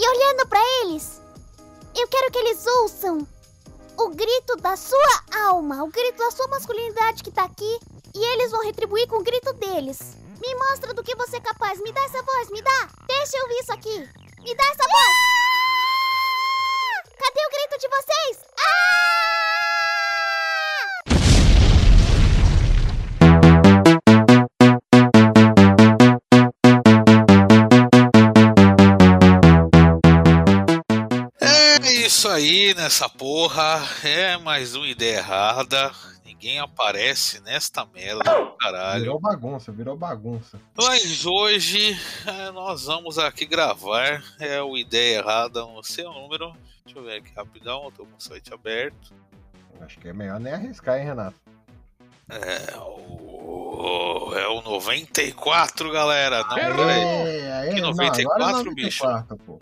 E olhando pra eles, eu quero que eles ouçam o grito da sua alma, o grito da sua masculinidade que tá aqui, e eles vão retribuir com o grito deles. Me mostra do que você é capaz, me dá essa voz, me dá! Deixa eu ouvir isso aqui! Me dá essa voz! Cadê o grito de vocês? É aí nessa porra. É mais uma ideia errada. Ninguém aparece nesta merda do caralho. Virou bagunça, virou bagunça. Mas hoje é, nós vamos aqui gravar. É o Ideia Errada no seu número. Deixa eu ver aqui rapidão. Eu tô com o site aberto. Acho que é melhor nem arriscar, hein, Renato? É o. É o 94, galera. Não, peraí. É, aí, Que não, 94, agora é bicho? 94, pô.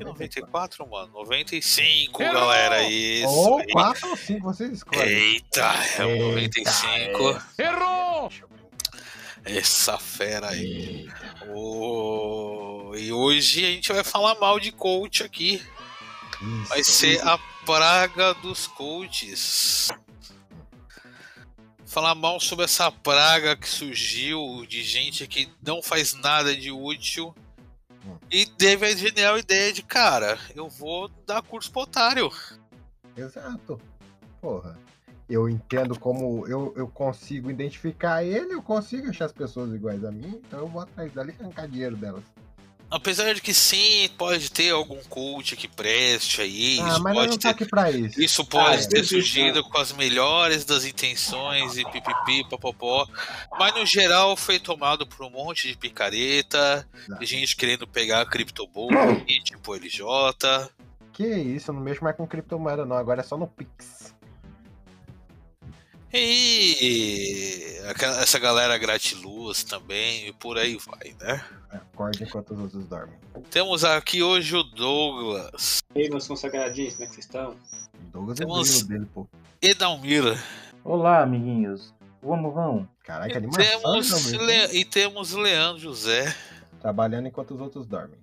Que 94, mano. 95, galera. Isso. Ou aí. 4 ou 5, vocês escolhem. Eita, é o Eita, 95. Errou! Essa fera aí. Ô, E hoje a gente vai falar mal de coach aqui. Vai Isso. ser a praga dos coaches. Falar mal sobre essa praga que surgiu de gente que não faz nada de útil. Hum. E teve a genial ideia de, cara, eu vou dar curso pro otário. Exato. Porra. Eu entendo como eu, eu consigo identificar ele, eu consigo achar as pessoas iguais a mim, então eu vou atrás dela e arrancar dinheiro delas. Apesar de que sim, pode ter algum coach que preste aí. ah, isso mas pode não ter tá aqui pra isso. Isso pode Ah, ter entendi. surgido com as melhores das intenções e pipipi, popopó, mas no geral foi tomado por um monte de picareta, Exato. gente querendo pegar a criptobull e tipo LJ. Que isso, eu não mexo mais com criptomoeda não, agora é só no Pix. E essa galera gratiluz também, e por aí vai, né? Acorde enquanto os outros dormem. Temos aqui hoje o Douglas, E aí, meus consagradinhos, como é que vocês estão? Douglas é o Temos- grilo dele, pô. Edalmira, Olá, amiguinhos. Vamos, vamos. Caraca, e animação temos, também. Le- e temos Leandro José. Trabalhando enquanto os outros dormem.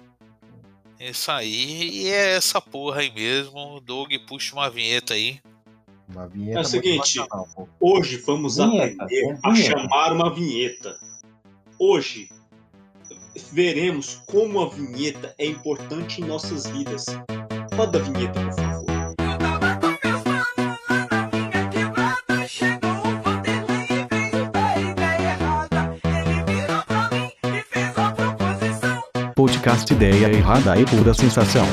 Isso aí, e é essa porra aí mesmo. Doug, puxa uma vinheta aí. Uma vinheta É o seguinte. Hoje vamos Vinheta, aprender a vinheta. chamar uma vinheta. Hoje veremos como a vinheta é importante em nossas vidas. Roda a vinheta, por favor. Podcast Ideia Errada e Pura Sensação.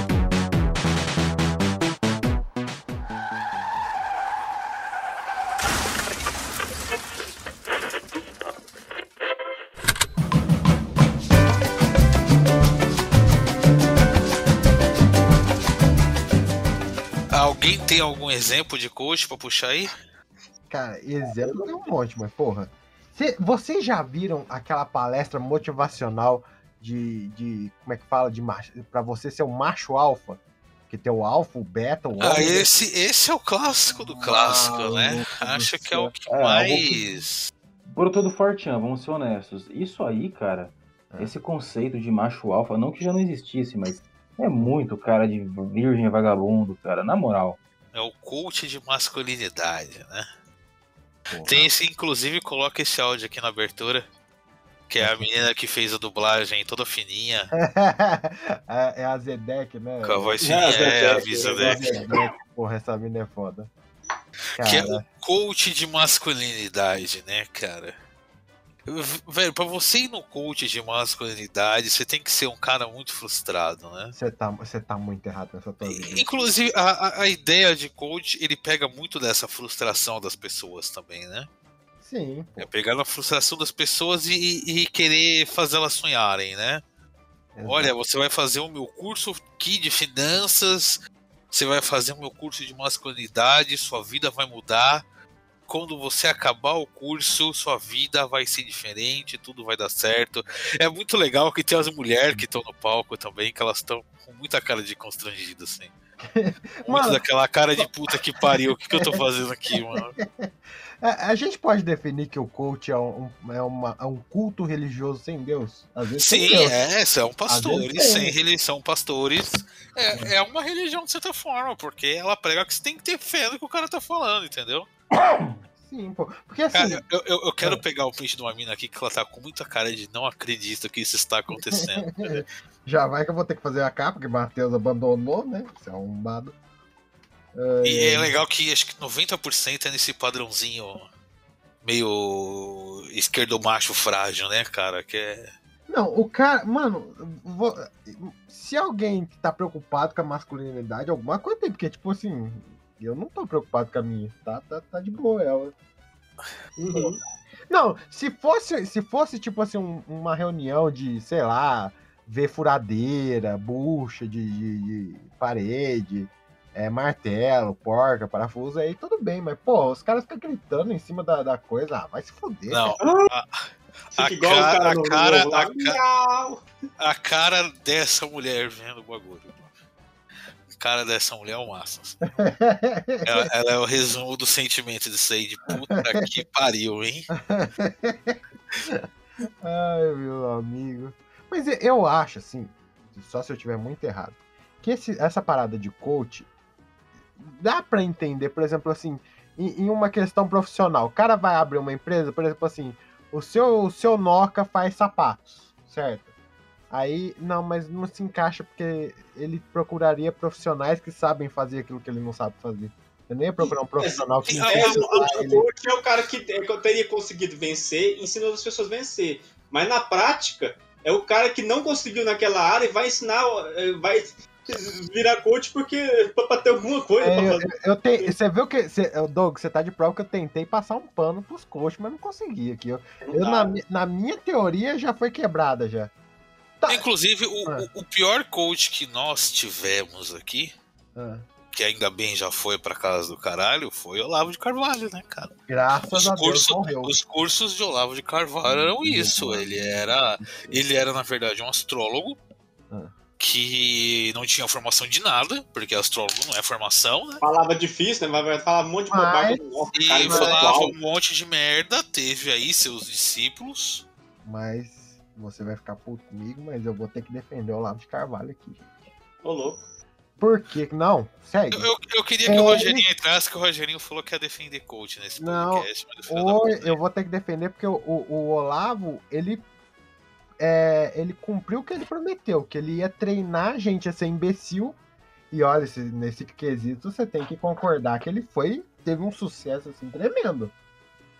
Exemplo de coach pra puxar aí? Cara, exemplo tem um monte, mas porra. Cê- vocês já viram aquela palestra motivacional de, de como é que fala, de macho, pra você ser um macho alfa? Que tem o alfa, o beta, o Ah, ômega. esse, esse é o clássico do clássico, né? Maluco do Acho que é o que É, mais. Brotou do Fortean, vamos ser honestos. Isso aí, cara, É. esse conceito de macho alfa, não que já não existisse, mas é muito cara de virgem vagabundo, cara, na moral. É o coach de masculinidade, né? Porra. Tem esse, inclusive, coloca esse áudio aqui na abertura. Que é a menina que fez a dublagem toda fininha, é, é a Zedek, né? com a voz É, fininha, a Zedek, é, é, porra, essa mina é foda. Que é Cara, o coach de masculinidade, né, cara? Velho, pra você ir no coach de masculinidade, você tem que ser um cara muito frustrado, né? você tá, você tá muito errado nessa tua vida. Inclusive, a, a- ideia de coach, ele pega muito dessa frustração das pessoas também, né? Sim, pô. É pegar na frustração das pessoas e, e- querer fazer elas sonharem, né? exato. Olha, você vai fazer o meu curso aqui de finanças, você vai fazer o meu curso de masculinidade, sua vida vai mudar. Quando você acabar o curso, sua vida vai ser diferente, tudo vai dar certo. É muito legal que tem as mulheres que estão no palco também, que elas estão com muita cara de constrangida, assim. Muito Mano. daquela cara de puta que pariu. O que, que eu tô fazendo aqui, mano? A, a gente pode definir que o coach é um, é uma- é um culto religioso sem Deus? Às vezes sem Sim, Deus. é, são pastores, sem religião, pastores. É, é uma religião de certa forma, porque ela prega que você tem que ter fé no que o cara tá falando, entendeu? Sim, pô. Porque assim, Cara, eu, eu, eu quero Ah. pegar o print de uma mina aqui que ela tá com muita cara de não acredita que isso está acontecendo. já vai que eu vou ter que fazer a capa, porque Matheus abandonou, né? Isso é arrombado. E é legal que acho que 90% é nesse padrãozinho meio esquerdo macho frágil, né, cara? Que é. Não, o cara, mano, vou- se alguém tá preocupado com a masculinidade, alguma coisa tem, porque, tipo assim, eu não tô preocupado com a minha, tá, tá, tá de boa ela. Uhum. Não, se fosse, se fosse tipo assim, um- uma reunião de, sei lá, ver furadeira, bucha de, de- de parede, é, martelo, porca, parafuso, aí tudo bem, mas, pô, os caras ficam gritando em cima da, da coisa, ah, vai se foder. Não, Fica A igual o cara- cara a cara- a a cara dessa mulher vendo o bagulho. Cara dessa mulher é o máximo. Ela, ela é o resumo do sentimento disso aí de puta que pariu, hein? Ai, meu amigo. Mas eu- acho, assim, só se eu tiver muito errado, que esse- essa parada de coach dá pra entender, por exemplo, assim, em, em uma questão profissional. O cara vai abrir uma empresa, por exemplo, assim, o seu, o seu Noca faz sapatos, certo? Aí, não, mas não se encaixa porque ele procuraria profissionais que sabem fazer aquilo que ele não sabe fazer. Eu nem ia procurar um profissional que entende É, o é o cara que, eu teria conseguido vencer, ensinando as pessoas a vencer. Mas na prática, é o cara que não conseguiu naquela área e vai ensinar, eh, vai virar coach porque pra, pra ter alguma coisa É, pra eu, fazer. eu tenho, você viu que. Você, Doug, você tá de prova que eu tentei passar um pano pros coaches, mas não consegui aqui. Eu, Não eu, na, na minha teoria já foi quebrada já. Tá. Inclusive, o, Ah. o- pior coach que nós tivemos aqui, Ah, que ainda bem já foi pra casa do caralho, foi Olavo de Carvalho, né, cara? graças Os a Deus cursos, morreu. os cursos de Olavo de Carvalho eram isso. Ele era, ele era na verdade um astrólogo Ah. que não tinha formação de nada, porque astrólogo não é formação, né? Falava difícil, né? Vai falar um monte de Mas- bobagem. Nossa, E falava um monte de merda, teve aí seus discípulos. Mas você vai ficar puto comigo, mas eu vou ter que defender o Olavo de Carvalho aqui. Ô, louco. Por quê? Não, segue. Eu, eu, eu queria que É, o Rogerinho entrasse, que o Rogerinho falou que ia defender coach nesse Não, podcast. da Ou eu vou ter que defender porque o, o- o Olavo, ele. É, ele cumpriu o que ele prometeu, que ele ia treinar a gente a ser imbecil. E olha, esse- nesse quesito você tem que concordar que ele foi. Teve um sucesso assim tremendo.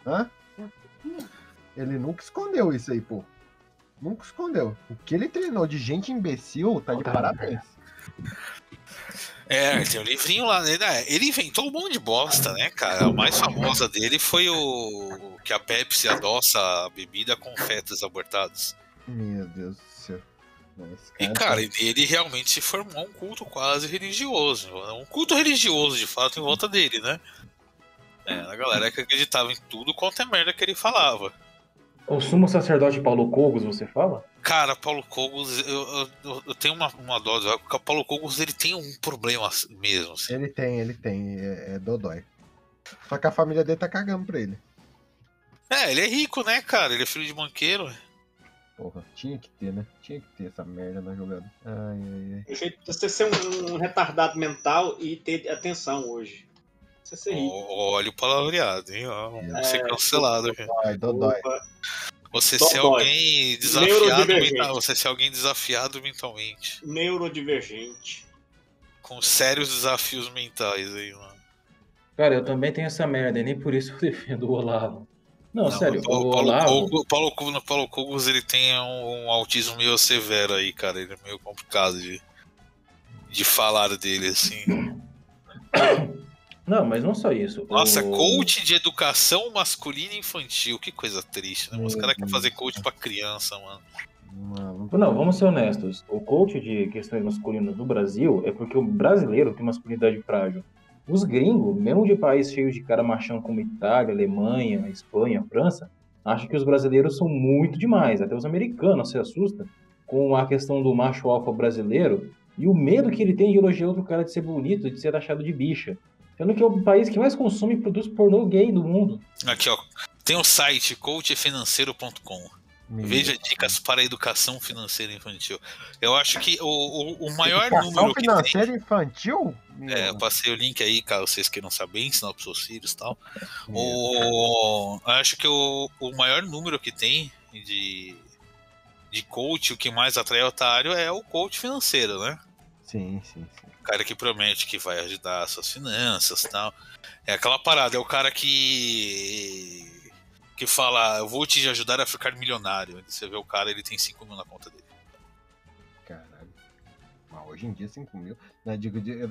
Hã? Ele nunca escondeu isso aí, pô. Nunca escondeu. O que ele treinou de gente imbecil tá de Tá. parabéns. É, tem o livrinho lá, né? Ele inventou um monte de bosta, né, cara? A mais famosa dele foi o que a Pepsi adoça a bebida com fetos abortados. Meu Deus do céu. E, cara, ele realmente se formou um culto quase religioso. Um culto religioso, de fato, em volta dele, né? É, a galera que acreditava em tudo quanto é merda que ele falava. O sumo sacerdote Paulo Cogos, você fala? Cara, Paulo Cogos, eu, eu, eu tenho uma, uma dose. O Paulo Cogos, ele tem um problema mesmo. assim. Ele tem, ele tem, é, é Dodói. Só que a família dele tá cagando pra ele. É, ele é rico, né, cara? Ele é filho de banqueiro. Porra, tinha que ter, né? Tinha que ter essa merda na jogada. Ai, ai, ai. O jeito de você ser um, um retardado mental e ter atenção hoje. Você ser Olha o palavreado, hein? Vamos ser É, cancelado Dodói. Opa. Você ser alguém desafiado Neurodivergente. mental, você ser alguém desafiado mentalmente. Neurodivergente. Com sérios desafios mentais aí, mano. Cara, eu também tenho essa merda, e nem por isso eu defendo o Olavo. Não, Não, sério, o Paulo, o Paulo, Olavo. Paulo, Cogo- no Paulo Cogos ele tem um, um autismo meio severo aí, cara. Ele é meio complicado de, de falar dele, assim. Não, mas não só isso. Nossa, o... coach de educação masculina e infantil. Que coisa triste, né? Os caras querem fazer coach pra criança, mano. Mano, Não, vamos ser honestos. O coach de questões masculinas do Brasil é porque o brasileiro tem masculinidade frágil. Os gringos, mesmo de país cheio de cara machão como Itália, Alemanha, Espanha, França, acham que os brasileiros são muito demais. Até os americanos se assustam com a questão do macho alfa brasileiro e o medo que ele tem de elogiar outro cara de ser bonito, de ser achado de bicha. Sendo que é o país que mais consome e produz pornô gay do mundo. Aqui, ó. Tem o site coachfinanceiro.com. Veja dicas para a educação financeira infantil. Eu acho que o, o, o maior Educação número que tem. financeira infantil? Meu É, eu passei o link aí, caso vocês queiram saber, ensinar para seus filhos e tal. O, acho que o, o maior número que tem de, de coach, o que mais atrai otário é o coach financeiro, né? Sim, sim, sim. Cara que promete que vai ajudar as suas finanças e tal. É aquela parada, é o cara que. que fala, eu vou te ajudar a ficar milionário. Você vê o cara, ele tem 5 mil na conta dele. Caralho. Mas hoje em dia 5 mil. Não, digo de.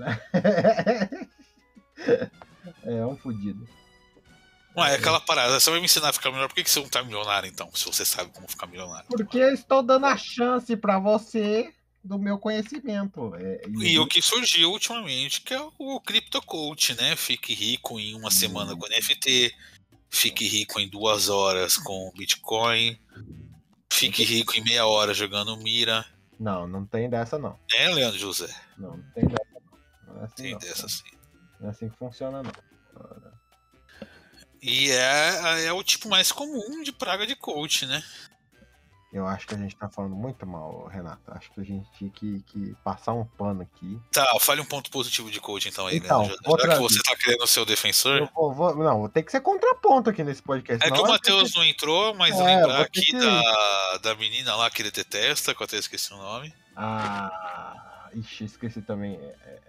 é um fudido. Ué, é aquela parada, você vai me ensinar a ficar milionário, por que, que você não tá milionário então? Se você sabe como ficar milionário. Porque eu estou dando a chance pra você do meu conhecimento. É, E o que surgiu ultimamente, que é o Crypto Coach, né? Fique rico em uma semana com NFT, fique rico em duas horas com Bitcoin, fique rico em meia hora jogando Mira. Não, não tem dessa não. Né, Leandro José? Não, não tem dessa não. Não é assim, Tem não. dessa sim. Não é assim que funciona, não. E é, é o tipo mais comum de praga de coach, né? Eu acho que a gente tá falando muito mal, Renato. Acho que a gente tinha que, que passar um pano aqui. Tá, fale um ponto positivo de coach então aí, Então, Leandro José. vou Já que você tá querendo ser o defensor. Vou, vou- não, tem que ser contraponto aqui nesse podcast. É que senão o Matheus não entrou, mas É, lembrar aqui que- da, da menina lá que ele detesta, que eu até esqueci o nome. Ah, ixi, esqueci também. É, é,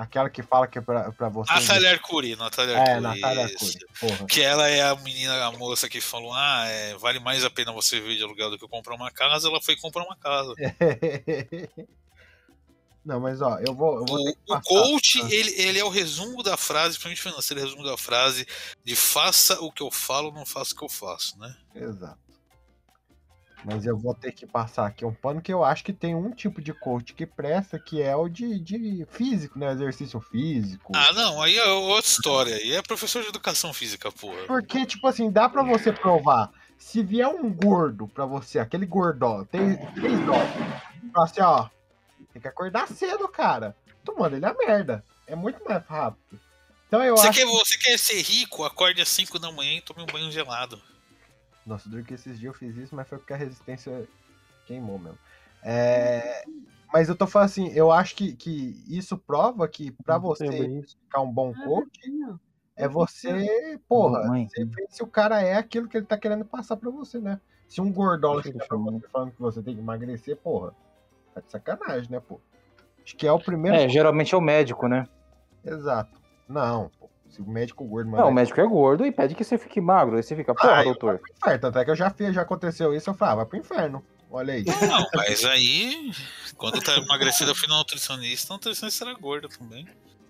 aquela que fala que é pra, pra você. Natália Arcuri, Natália É, Arcuri. Natália isso. Arcuri. Porra. Que ela é a menina, a moça que falou: Ah, é, vale mais a pena você viver de aluguel do que comprar uma casa. Ela foi comprar uma casa. Não, mas ó, eu vou, eu vou O, o coach, ele, ele é o resumo da frase, principalmente financeiro, é o resumo da frase de faça o que eu falo, não faça o que eu faço, né? Exato. Mas eu vou ter que passar aqui um pano que eu acho que tem um tipo de coach que presta, que é o de, de físico, né? Exercício físico. Ah, não, aí é outra história. Aí é professor de educação física, porra. Porque, tipo assim, dá pra você provar. Se vier um gordo pra você, aquele gordó, tem três dólares, fala assim, ó, tem que acordar cedo, cara. Tu manda ele a merda. É muito mais rápido. Então eu Você acho. quer, você quer ser rico? Acorde às 5 da manhã e tome um banho gelado. Nossa, duro que esses dias eu fiz isso, mas foi porque a resistência queimou mesmo. É, Mas eu tô falando assim, eu acho que, que isso prova que pra você isso. ficar um bom coach é você, porra, você vê se o cara é aquilo que ele tá querendo passar pra você, né? Se um gordola chegar pra você falando que você tem que emagrecer, porra, tá de sacanagem, né, pô? Acho que é o primeiro. É, geralmente é o médico, né? Exato. Não. Se o médico gordo Não, o médico é gordo e pede que você fique magro. Aí você fica, porra, Ah, doutor. inferno, tanto é que eu já fiz, já aconteceu isso, eu falei, ah, vai pro inferno. Olha aí. Não, mas aí, quando tá emagrecido, eu fui no nutricionista, o nutricionista era gordo também.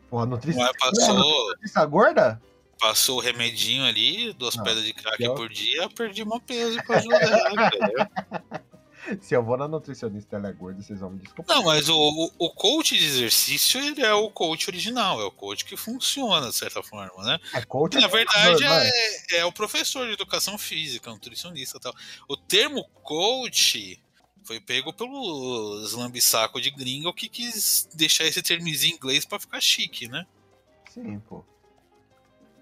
Porra, nutrição. Mas passou, Nutrição gorda? passou o remedinho ali, duas Não, pedras de crack eu- por dia, perdi meu peso pra ajudar, cara. Se eu vou na nutricionista ela é gorda, vocês vão me desculpar. Não, mas o, o, coach de exercício, ele é o coach original, é o coach que funciona, de certa forma, né? É coach. Na é verdade, é, é o professor de educação física, nutricionista e tal. O termo coach foi pego pelos lambisaco de gringo que quis deixar esse termozinho em inglês pra ficar chique, né? Sim, pô.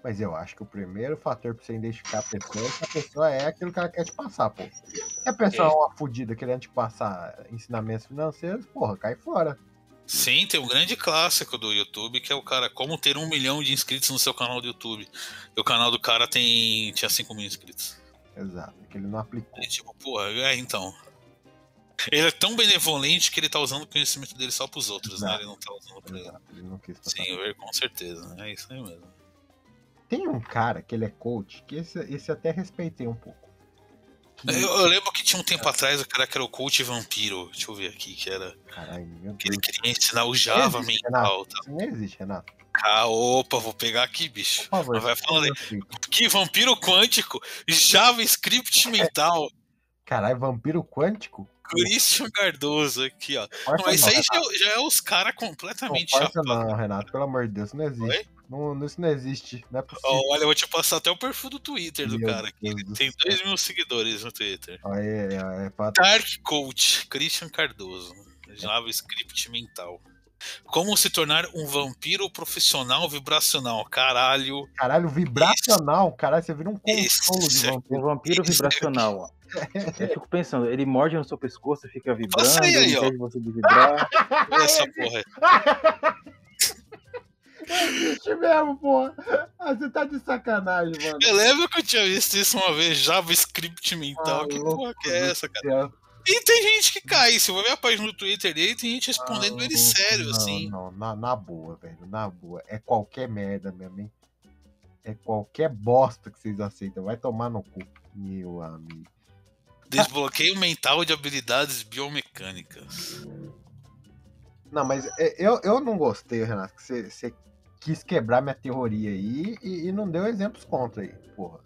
Mas eu acho que o primeiro fator pra você identificar a pessoa é que a pessoa é aquilo que ela quer te passar, pô. Se a pessoa é uma fudida querendo te passar ensinamentos financeiros, porra, cai fora. Sim, tem um grande clássico do YouTube que é o cara como ter um milhão de inscritos no seu canal do YouTube. E o canal do cara tem tinha 5 mil inscritos. Exato, que ele não aplicou. E tipo, porra, é então. Ele é tão benevolente que ele tá usando o conhecimento dele só pros outros, né? Exato. Ele não tá usando pra ele. Exato, ele não quis. Sim, eu- com certeza. É isso aí mesmo. Tem um cara que ele é coach, que esse, esse até respeitei um pouco. Que- Eu, eu lembro que tinha um tempo atrás o cara que era o coach vampiro. Deixa eu ver aqui, que era. Caralho, meu Que ele Deus. queria ensinar o Java Existe, mental. Tá? Isso não existe, Renato. Ah, opa, vou pegar aqui, bicho. Por favor. Vai falando aí. Que vampiro quântico, JavaScript mental. Caralho, vampiro quântico? Christian Cardoso aqui, ó. Força Mas isso não, aí já, Renato. é- já é os caras completamente chapados. não, Renato. Pelo amor de Deus, não existe. Oi? Não, isso não existe. Não é possível. Ó, olha, eu vou te passar até o perfil do Twitter do Meu cara. aqui. Deus do tem céu. 2 mil seguidores no Twitter. Aí é, é, é pra... Dark Coach, Christian Cardoso. JavaScript mental. Como se tornar um vampiro profissional vibracional? Caralho. Caralho, vibracional. Caralho, você vira um consolo de é- vampiro. O vampiro Isso vibracional, ó. Eu fico pensando, ele morde no seu pescoço e fica vibrando, Passa aí, aí, ó. você de vibrar. Olha essa porra. Existe mesmo, porra. Ah, você tá de sacanagem, mano. Eu lembro que eu tinha visto isso uma vez, JavaScript mental. Ah, que porra que é essa, cara? E tem gente que cai. Se eu ver a página do Twitter dele, tem gente respondendo Ah, ele sério, não, assim. Não, na, na boa, velho. Na boa. É qualquer merda mesmo, hein? É qualquer bosta que vocês aceitam. Vai tomar no cu, meu amigo. Desbloqueio mental de habilidades biomecânicas. Não, mas é, eu, eu não gostei, Renato, que você, você quis quebrar minha teoria aí e, e não deu exemplos contra aí, porra.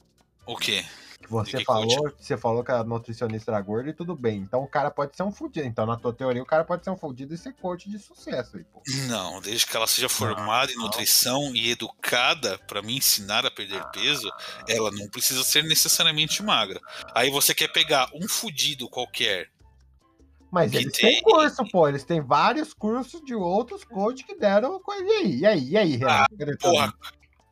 O quê? Que você que falou, você falou que a nutricionista era gorda e tudo bem. Então o cara pode ser um fudido. Então, na tua teoria, o cara pode ser um fudido e ser coach de sucesso aí, pô. Não, desde que ela seja formada em não. nutrição e educada pra me ensinar a perder peso, ela não precisa ser necessariamente magra. Aí você quer pegar um fudido qualquer. Mas Que eles tem- têm curso, pô. Eles têm vários cursos de outros coaches que deram coisa. E aí? E aí? E aí, Renato? Teu Porra,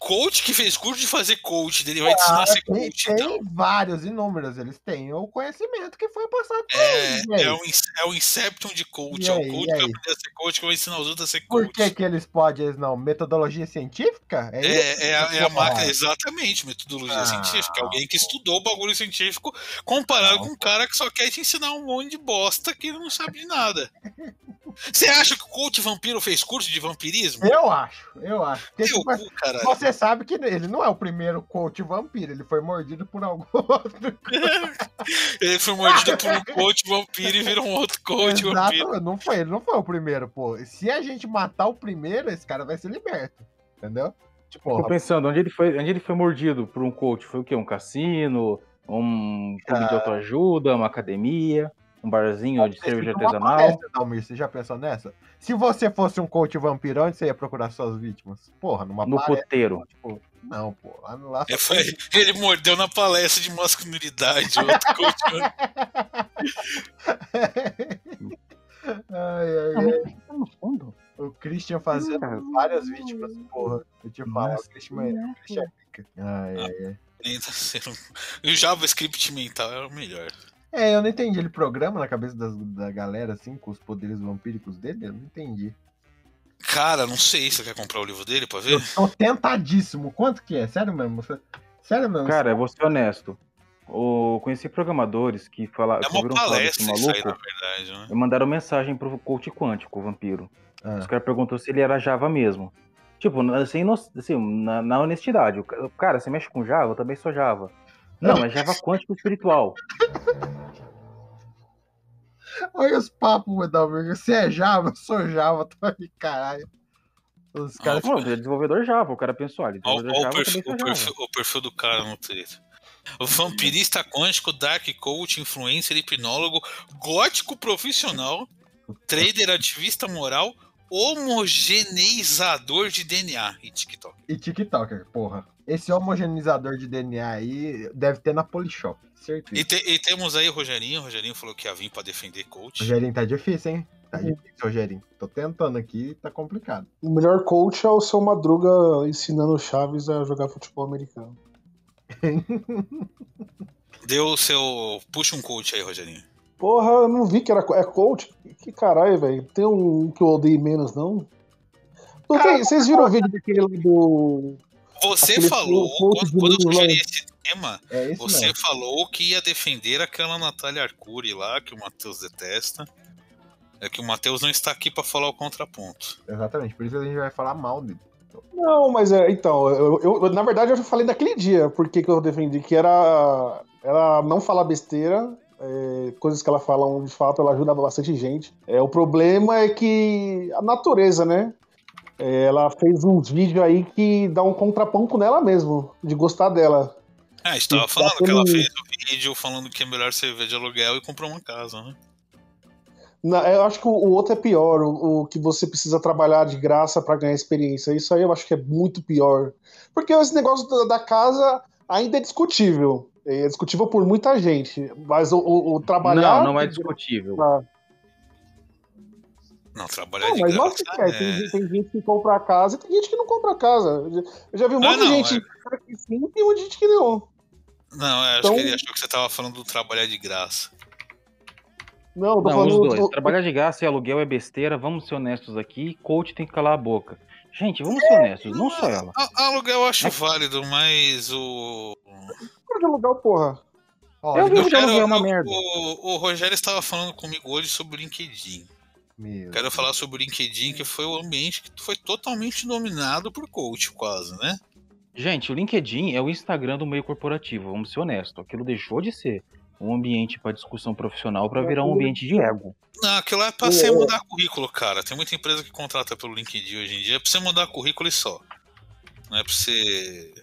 coach que fez curso de fazer coach, dele vai te ensinar a Ah, ser coach, tem então. vários, inúmeros. Eles têm o conhecimento que foi passado eles. Aí? É, é, um, ins- é o Inception de coach. E é o coach que vai aprender a ser coach, que vai ensinar os outros a ser Por coach. que, que eles podem, eles não? Metodologia científica? É, isso? é, a, é a Porra. máquina, exatamente, metodologia Ah, científica. Alguém que estudou o bagulho científico comparado Não, com um cara que só quer te ensinar um monte de bosta que ele não sabe de nada. Você acha que o coach vampiro fez curso de vampirismo? Eu acho, eu acho. Porque, tipo, cu, você sabe que ele não é o primeiro coach vampiro, ele foi mordido por algum outro. Ele foi mordido por um coach vampiro e virou um outro coach vampiro. Exato, não foi, ele não foi o primeiro, pô. Se a gente matar o primeiro, esse cara vai ser liberto. Entendeu? Tipo, Tô pensando, onde ele foi, onde ele foi mordido por um coach? Foi o quê? Um cassino? Um clube de Ah. autoajuda? Uma academia? Um barzinho de cerveja artesanal? palestra, Dalmir, você já pensou nessa? Se você fosse um coach vampiro, onde você ia procurar suas vítimas? Porra, numa No palestra, puteiro. tipo, não, pô, lá, lá É, foi- ele mordeu na palestra de masculinidade. Outro coach Ai, ai, ai. Tá fundo. O Christian fazendo várias vítimas, porra. Eu te falo, o Christian é, o Christian é pica. Ai, ai, ai. vampiro. O JavaScript mental é o melhor. É, eu não entendi. Ele programa na cabeça das- da galera, assim, com os poderes vampíricos dele? Eu não entendi. Cara, não sei. Você quer comprar o livro dele pra Eu ver? tô tentadíssimo. Quanto que é? Sério mesmo? Sério mesmo? Cara, eu vou ser honesto. Eu conheci programadores que falaram, É uma ouviram falar desse palestra isso aí, maluco na verdade, né? e mandaram mensagem pro coach quântico, o vampiro. Ah, Os caras perguntou se ele era Java mesmo. Tipo, assim, no- assim, na, na honestidade. Cara, você mexe com Java? Eu também sou Java. Não, é Java quântico espiritual. Olha os papos, Medalver. Você é Java, eu sou Java, tô aqui, caralho. Os caras. Não, ele é desenvolvedor Java. O cara pensou, olha, Olha desenvolvedor o, Java, eu perfil, também o, perfil, o perfil do cara no Twitter. O vampirista quântico, dark coach, influencer, hipnólogo, gótico profissional, trader, ativista moral, homogeneizador de DNA e TikTok. E TikToker, porra. Esse homogeneizador de DNA aí deve ter na Polishop, certeza. E, te- e temos aí o Rogerinho. O Rogerinho falou que ia vir pra defender coach. Rogerinho tá difícil, hein? Tá difícil, Rogerinho. Tô tentando aqui, tá complicado. O melhor coach é o seu Madruga ensinando o Chaves a jogar futebol americano. Deu o seu. Puxa um coach aí, Rogerinho. Porra, eu não vi que era é coach. Que caralho, velho. Tem um que eu odeio menos, não? Não tem- vocês viram o vídeo daquele lá do. Você Aquele falou, quando, eu sugeri esse tema, É você mesmo. falou que ia defender aquela Natália Arcuri lá, que o Matheus detesta. É que o Matheus não está aqui pra falar o contraponto. Exatamente, por isso a gente vai falar mal dele. Não, mas é. Então, eu, eu- na verdade eu já falei naquele dia porque que eu defendi, que era. Ela não falar besteira. é, coisas que ela fala de fato, ela ajuda bastante gente. É, o problema é que a natureza, né? É, ela fez uns vídeos aí que dá um contraponto nela mesmo, de gostar dela. Ah, a gente tava falando batendo que ela fez o vídeo falando que é melhor você viver de aluguel e comprou uma casa, né? Na- eu acho que o, outro é pior, o, o que você precisa trabalhar de graça pra ganhar experiência. Isso aí eu acho que é muito pior. Porque esse negócio da, da casa ainda é discutível. É discutível por muita gente. Mas o, o- o trabalhar. Não, não é discutível. Ah, Não, trabalhar Não, de mas graça. que é. Tem, é- gente- tem gente que compra a casa e tem gente que não compra a casa. Eu já vi um Ah, monte de não, gente que sim e tem um monte de gente que não. Não, é, acho Então- que ele achou que você tava falando do trabalhar de graça. Não, eu tô Não, falando os dois. do- Trabalhar de graça e aluguel é besteira, vamos ser honestos aqui. Coach tem que calar a boca. Gente, vamos ser honestos, não só ela. A- Aluguel eu acho válido, mas o. de aluguel, porra. Ó, Eu de quero- aluguel é uma merda. O, o Rogério estava falando comigo hoje sobre o LinkedIn. Meu Quero falar sobre o LinkedIn, que foi o ambiente que foi totalmente dominado por coach, quase, né? Gente, o LinkedIn é o Instagram do meio corporativo, vamos ser honestos. Aquilo deixou de ser um ambiente para discussão profissional para virar um ambiente de ego. Não, aquilo é pra você mudar currículo, cara. Tem muita empresa que contrata pelo LinkedIn hoje em dia. É pra você mudar currículo e só. Não é pra você.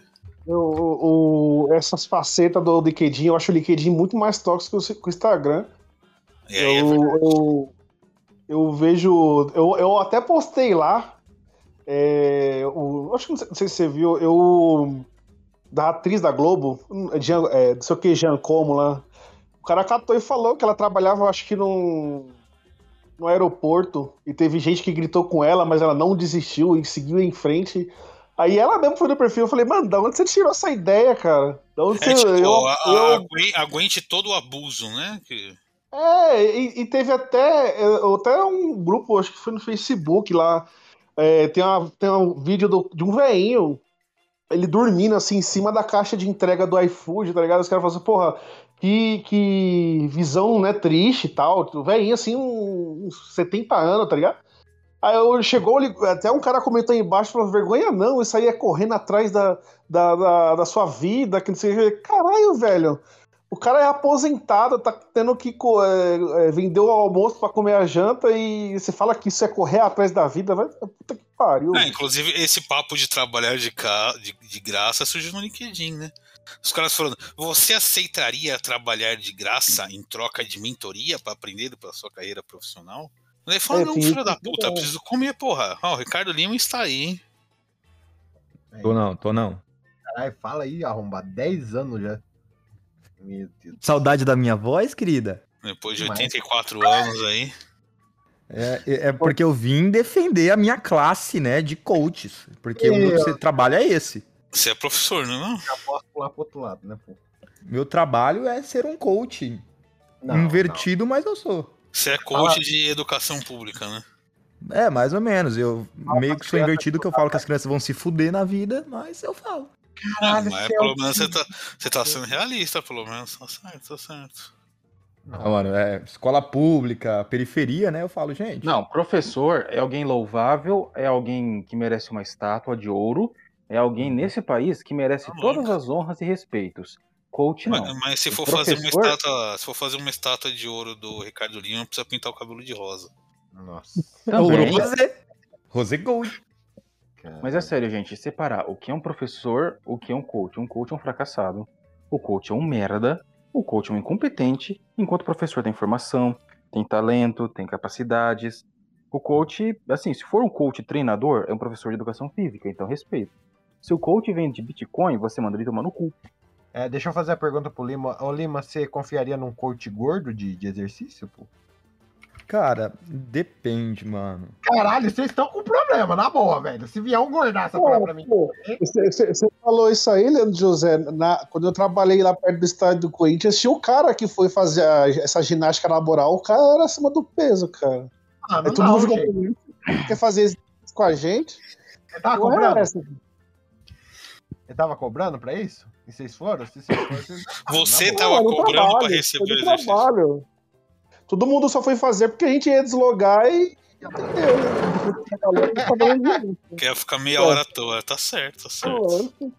O, o- essas facetas do LinkedIn, eu acho o LinkedIn muito mais tóxico que o Instagram. E aí é eu, verdade. eu, eu vejo. Eu, eu até postei lá. é, o, acho que não sei, não sei se você viu. Eu. Da atriz da Globo, hum, é, Jean- é, não sei o que, Jean Como lá. O cara catou e falou que ela trabalhava, acho que num. No aeroporto, e teve gente que gritou com ela, mas ela não desistiu e seguiu em frente. Aí ela mesmo foi no perfil, eu falei, mano, da onde você tirou essa ideia, cara? Da onde É você. tipo, eu- a- eu- aguen- aguente todo o abuso, né? Que- é, e, e teve até, é, até um grupo, acho que foi no Facebook lá. é, tem, uma- tem um vídeo do- de um velhinho, ele dormindo assim em cima da caixa de entrega do iFood, tá ligado? Os caras falam assim, porra, que, que visão, né, triste e tal. O velhinho assim, uns 70 anos, tá ligado? Aí eu, chegou, até um cara comentou aí embaixo, falou, vergonha não, isso aí é correndo atrás da, da, da, da sua vida, que não sei o que. Caralho, velho. O cara é aposentado, tá tendo que é, é, vender o almoço pra comer a janta e você fala que isso é correr atrás da vida, vai. Puta que pariu. É, inclusive, esse papo de trabalhar de, ca... de, de graça surgiu no LinkedIn, né? Os caras falando, você aceitaria trabalhar de graça em troca de mentoria pra aprender pra sua carreira profissional? Ele fala, É, não, filho da puta, é. preciso comer, porra. Ó, o Ricardo Lima está aí, hein? Tô não, tô não. Caralho, fala aí, arromba. 10 anos já. Meu Deus. Saudade da minha voz, querida? Depois de Mas- 84 anos aí. É, é é porque eu vim defender a minha classe, né, de coaches. Porque o meu Eu- você trabalho é esse. Você é professor, não é? não? Já posso pular pro outro lado, né, pô? Meu trabalho é ser um coach. Não, Invertido, mas eu sou. Você é coach de educação pública, né? É, mais ou menos. Eu meio que sou invertido que eu falo que as crianças vão se fuder na vida, mas eu falo. Ah, mas pelo menos você tá, você tá sendo realista, pelo menos. Tá certo, tá certo. não. Ah, mano, é escola pública, periferia, né? Eu falo, gente. Não, professor é alguém louvável, é alguém que merece uma estátua de ouro, é alguém nesse país que merece Tá todas as honras e respeitos. Coach não. Mas, mas se O for fazer uma professor- estátua, se for fazer uma estátua de ouro do Ricardo Lima, precisa pintar o cabelo de rosa. Nossa. Ouro Também. Rosé. Rosé Gold. Cara. Mas é sério, gente, separar o que é um professor, o que é um coach. Um coach é um fracassado, o coach é um merda, o coach é um incompetente, enquanto o professor tem formação, tem talento, tem capacidades. O coach, assim, se for um coach treinador, é um professor de educação física, então respeito. Se o coach vende Bitcoin, você manda ele tomar no cu. É, deixa eu fazer a pergunta pro Lima. Ô, Lima, você confiaria num coach gordo de, de exercício, pô? Cara, depende, mano. Caralho, vocês estão com problema, na boa, velho. Se vier um gordaço falar pra mim. Pô, Você, falou isso aí, Leandro José. Na- quando eu trabalhei lá perto do estádio do Corinthians, tinha um cara que foi fazer a- essa ginástica laboral. O cara era acima do peso, cara. Ah, É não, todo não, mundo gente. quer fazer isso com a gente. Você tava é cobrando? essa? Você tava cobrando pra isso? E vocês foram? Se vocês foram, vocês... Você na tava no cobrando pra trabalho, receber foi o exercício. trabalho. Todo mundo só foi fazer porque a gente ia deslogar e. Entendeu? Quer ficar meia hora à toa. Tá certo, tá certo. boa.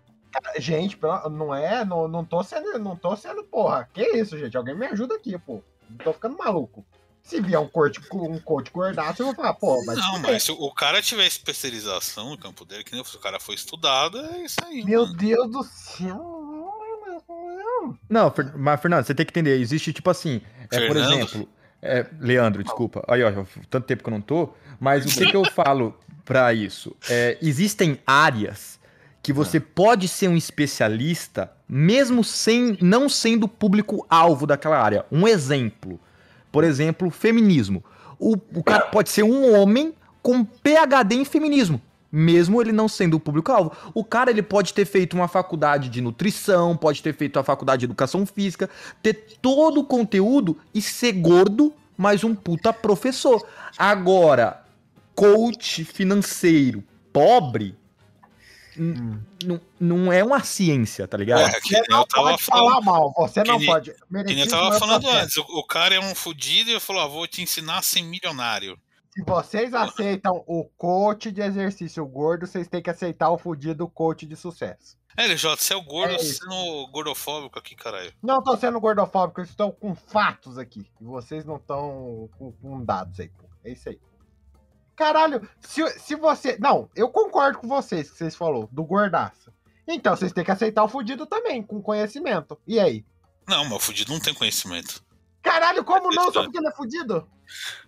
Gente, não é. Não, não, tô sendo, não tô sendo porra. Que isso, gente? Alguém me ajuda aqui, pô. Não tô ficando maluco. Se vier um coach, um coach gordaço, eu vou falar, pô, mas. Não, mas se o cara tiver especialização no campo dele, que nem o cara foi estudado, é isso aí. Meu mano. Deus do céu. Não, mas Fernando, você tem que entender, existe tipo assim, é, por exemplo, É, Leandro, desculpa. Aí, ó, tanto tempo que eu não tô. Mas o que, que eu falo pra isso? É, existem áreas que você pode ser um especialista, mesmo sem não sendo público-alvo daquela área. Um exemplo. Por exemplo, feminismo. O, o cara pode ser um homem com PhD em feminismo. Mesmo ele não sendo o público-alvo. O cara ele pode ter feito uma faculdade de nutrição, pode ter feito a faculdade de educação física, ter todo o conteúdo e ser gordo, mas um puta professor. Agora, coach financeiro pobre n- n- não é uma ciência, tá ligado? É, que Você eu não tava pode falar falando. mal, você não que nem- pode. Que nem eu tava falando antes, o, o cara é um fudido e eu falou, ah, vou te ensinar a ser milionário. Se vocês aceitam o coach de exercício gordo, vocês têm que aceitar o fudido coach de sucesso. É, LJ, você é o gordo É isso. sendo gordofóbico aqui, caralho. Não tô sendo gordofóbico, eu estou com fatos aqui. E vocês não estão com, com dados aí, pô. É isso aí. Caralho, se, se você. Não, eu concordo com vocês que vocês falou, do gordaço. Então vocês têm que aceitar o fudido também, com conhecimento. E aí? Não, mas o fudido não tem conhecimento. Caralho, como não? Só porque ele é fudido?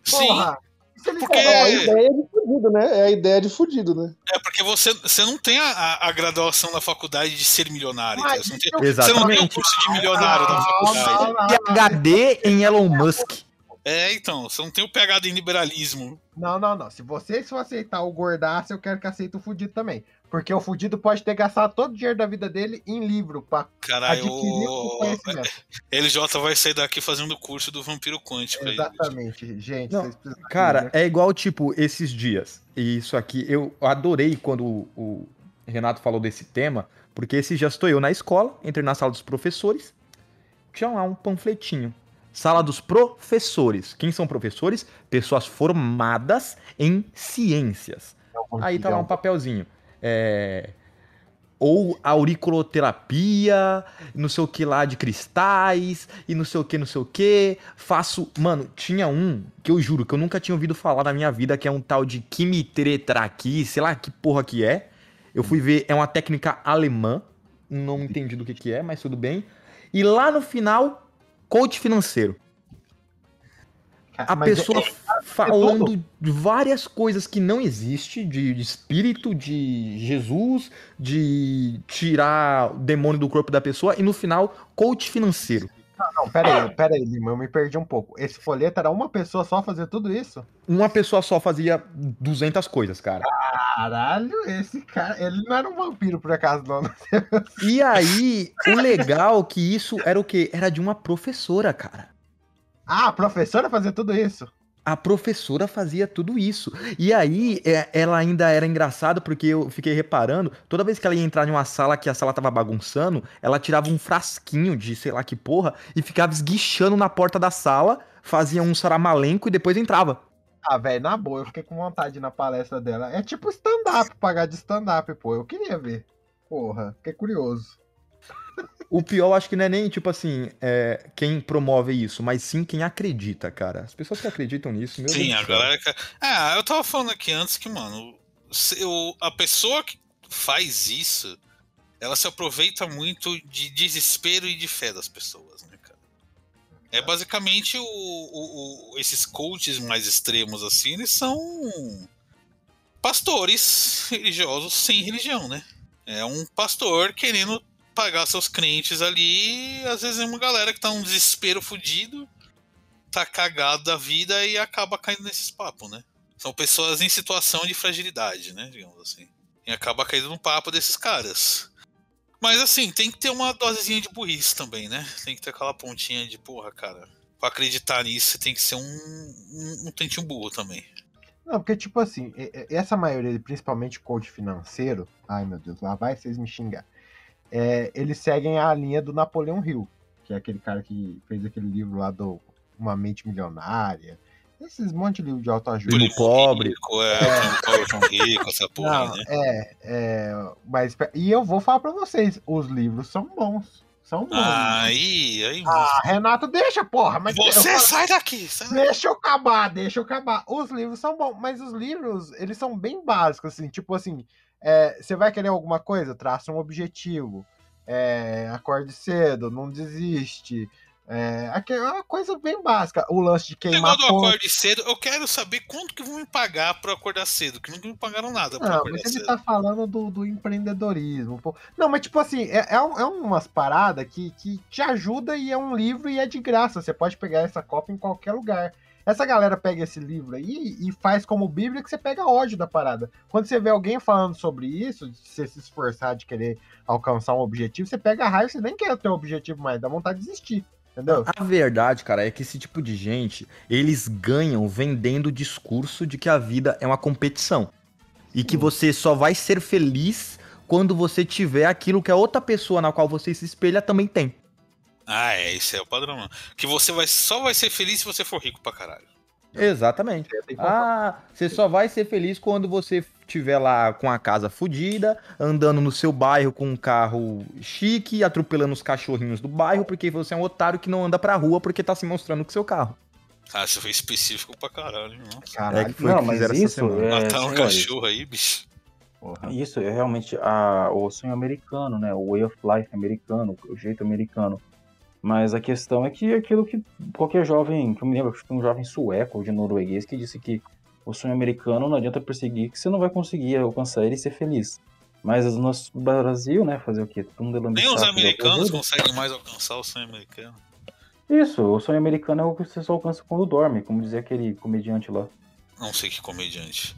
Sim, Porra! Ele Porque- É a ideia de fudido, né? É a ideia de fudido, né? é porque você, você não tem a, a- graduação na faculdade de ser milionário. Mas entendeu? Você, não tem, eu- você não tem o Exatamente. curso de milionário na faculdade. não, não, PhD em Elon Musk. É, então, você não tem o PhD em liberalismo. Não, não, não. Se vocês for aceitar o gordaço, eu quero que aceite o fudido também. Porque o fudido pode ter gastado todo o dinheiro da vida dele em livro pra Caralho, adquirir o conhecimento. LJ vai sair daqui fazendo o curso do vampiro quântico. aí. Exatamente, gente. Não, Cara, entender. é igual, tipo, esses dias. E isso aqui, eu adorei quando o, o Renato falou desse tema, porque esses dias estou eu na escola, entrei na sala dos professores, tinha lá um panfletinho. Sala dos professores. Quem são professores? Pessoas formadas em ciências. Aí tá lá um papelzinho. É, Ou auriculoterapia, não sei o que lá de cristais, e não sei o que, não sei o que. Faço. Mano, tinha um que eu juro que eu nunca tinha ouvido falar na minha vida, que é um tal de quimitetraqui, sei lá que porra que é. Eu fui ver, é uma técnica alemã. Não entendi do que, que é, mas tudo bem. E lá no final, coach financeiro. A Mas é- pessoa falando de várias coisas que não existe, de, de espírito, de Jesus, de tirar o demônio do corpo da pessoa, e no final, coach financeiro. Não, pera aí, pera aí, Lima, eu me perdi um pouco. Esse folheto era uma pessoa só fazer tudo isso? Uma pessoa só fazia 200 coisas, cara. Caralho, esse cara, ele não era um vampiro por acaso, não. E aí, o legal é que isso era o quê? Era de uma professora, cara. Ah, a professora fazer tudo isso? A professora fazia tudo isso. E aí, é, ela ainda era engraçada porque eu fiquei reparando, toda vez que ela ia entrar em uma sala que a sala tava bagunçando, ela tirava um frasquinho de sei lá que porra e ficava esguichando na porta da sala, fazia um saramalenco e depois entrava. Ah, velho, na boa, eu fiquei com vontade na palestra dela. É tipo stand-up, pagar de stand-up, pô. Eu queria ver. Porra, fiquei curioso. O pior, acho que não é nem, tipo assim, é, quem promove isso, mas sim quem acredita, cara. As pessoas que acreditam nisso, meu Sim, Deus a do céu. galera. que- Ah, eu tava falando aqui antes que, mano, o- a pessoa que faz isso, ela se aproveita muito de desespero e de fé das pessoas, né, cara? É basicamente o, o- o- esses coaches mais extremos assim, eles são pastores religiosos sem religião, né? É um pastor querendo pagar seus crentes ali, às vezes é uma galera que tá num desespero fudido tá cagado da vida e acaba caindo nesses papos, né? São pessoas em situação de fragilidade, né? Digamos assim. E acaba caindo no papo desses caras. Mas assim, tem que ter uma dosezinha de burrice também, né? Tem que ter aquela pontinha de, porra, cara. Pra acreditar nisso, tem que ser um, um, um burro também. Não, porque, tipo assim, essa maioria, principalmente coach financeiro, ai meu Deus, lá vai vocês me xingar. É, eles seguem a linha do Napoleão Hill, que é aquele cara que fez aquele livro lá do Uma Mente Milionária. Esses monte de livro de autoajuda. Primo pobre. Rico, é, pobre, primo rico, essa porra, Não, né? é, é, mas e eu vou falar pra vocês, os livros são bons, são bons. Aí, aí. Ah, Renato, deixa, porra, mas você falo- sai daqui! Sai daqui. Deixa eu acabar, deixa eu acabar. Os livros são bons, mas os livros, eles são bem básicos, assim, tipo assim, é, você vai querer alguma coisa? Traça um objetivo. É, acorde cedo, não desiste. É, é uma coisa bem básica. O lance de O queimar negócio do ponto. acorde cedo, eu quero saber quanto que vão me pagar eu acordar cedo, que nunca me pagaram nada Não, mas ele cedo. tá falando do, do empreendedorismo. pô. Não, mas tipo assim, é, é, um- é umas paradas que, que te ajuda e é um livro e é de graça. Você pode pegar essa cópia em qualquer lugar. Essa galera pega esse livro aí e faz como Bíblia que você pega ódio da parada. Quando você vê alguém falando sobre isso, de você se esforçar de querer alcançar um objetivo, você pega a raiva, você nem quer ter um objetivo mais, dá vontade de desistir. Entendeu? A verdade, cara, é que esse tipo de gente, eles ganham vendendo o discurso de que a vida é uma competição. E que você só vai ser feliz quando você tiver aquilo que a outra pessoa na qual você se espelha também tem. Ah, é, esse é o padrão. mano. Que você vai, só vai ser feliz se você for rico pra caralho. Exatamente. Você que Ah, você só vai ser feliz quando você estiver lá com a casa fodida, andando no seu bairro com um carro chique, atropelando os cachorrinhos do bairro, porque você é um otário que não anda pra rua porque tá se mostrando com seu carro. Ah, isso foi específico pra caralho, irmão. Caralho, É que foi Não, que mas fizeram isso essa semana. é, Matar um cachorro aí, bicho. porra. Isso é realmente a, o sonho americano, né? O way of life americano, o jeito americano. Mas a questão é que aquilo que qualquer jovem, que eu me lembro, acho que um jovem sueco ou de norueguês que disse que o sonho americano não adianta perseguir, que você não vai conseguir alcançar ele e ser feliz. Mas no nosso Brasil, né, fazer o quê? Todo mundo é Nem os americanos conseguem mais alcançar o sonho americano. Isso, o sonho americano é o que você só alcança quando dorme, como dizia aquele comediante lá. Não sei que comediante.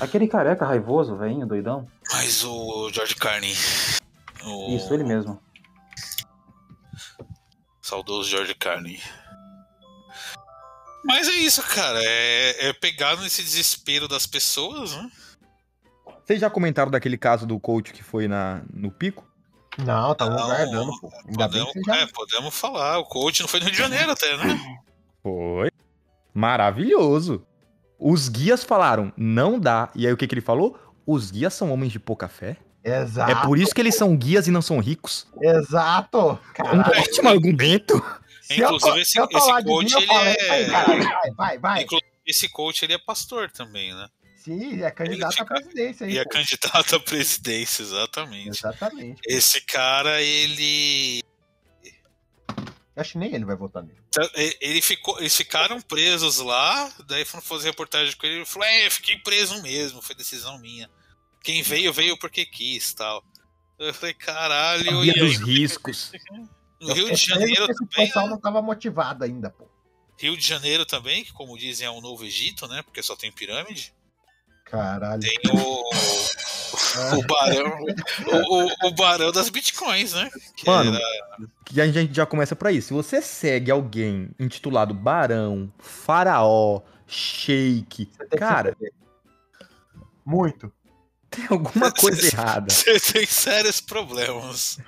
Aquele careca raivoso, velhinho, doidão. Mas o George Carney. O Isso, ele mesmo. Saudoso George Carney. Mas é isso, cara. É, é pegar nesse desespero das pessoas, né? Vocês já comentaram daquele caso do coach que foi na, no pico? Não, tava Não, guardando, pô. Ainda bem Podemos, você já. é, podemos falar. O coach não foi no Rio de Janeiro até, né? Foi. Maravilhoso. Os guias falaram, não dá. E aí o que, que ele falou? Os guias são homens de pouca fé. Exato. É por isso que eles são guias e não são ricos. Exato. Um Caralho. ótimo argumento. Se eu Inclusive, tô- esse- se eu esse coach, dia, eu ele falo, é- Vai, vai, vai, vai. Inclusive, esse coach ele é pastor também, né? Sim, é candidato Ele à fica- presidência aí. E é pô. candidato à presidência, exatamente. Exatamente. Esse cara, ele. Acho que nem ele vai votar nele. Ele ficou, eles ficaram presos lá, daí foram fazer reportagem com ele. Ele falou: É, eu fiquei preso mesmo, foi decisão minha. Quem veio, veio porque quis tal. Eu falei: Caralho, e dos aí, riscos. no Rio de Janeiro também. Esse pessoal né? não tava motivado ainda, pô. Rio de Janeiro também, que como dizem é o novo Egito, né? Porque só tem pirâmide. Caralho. Tem o. O barão, o, o- o barão das bitcoins, né? Que Mano, era- que a gente já começa por aí. Se você segue alguém intitulado Barão, Faraó, Sheik, cara. Muito. Tem alguma coisa errada. Você tem sérios problemas.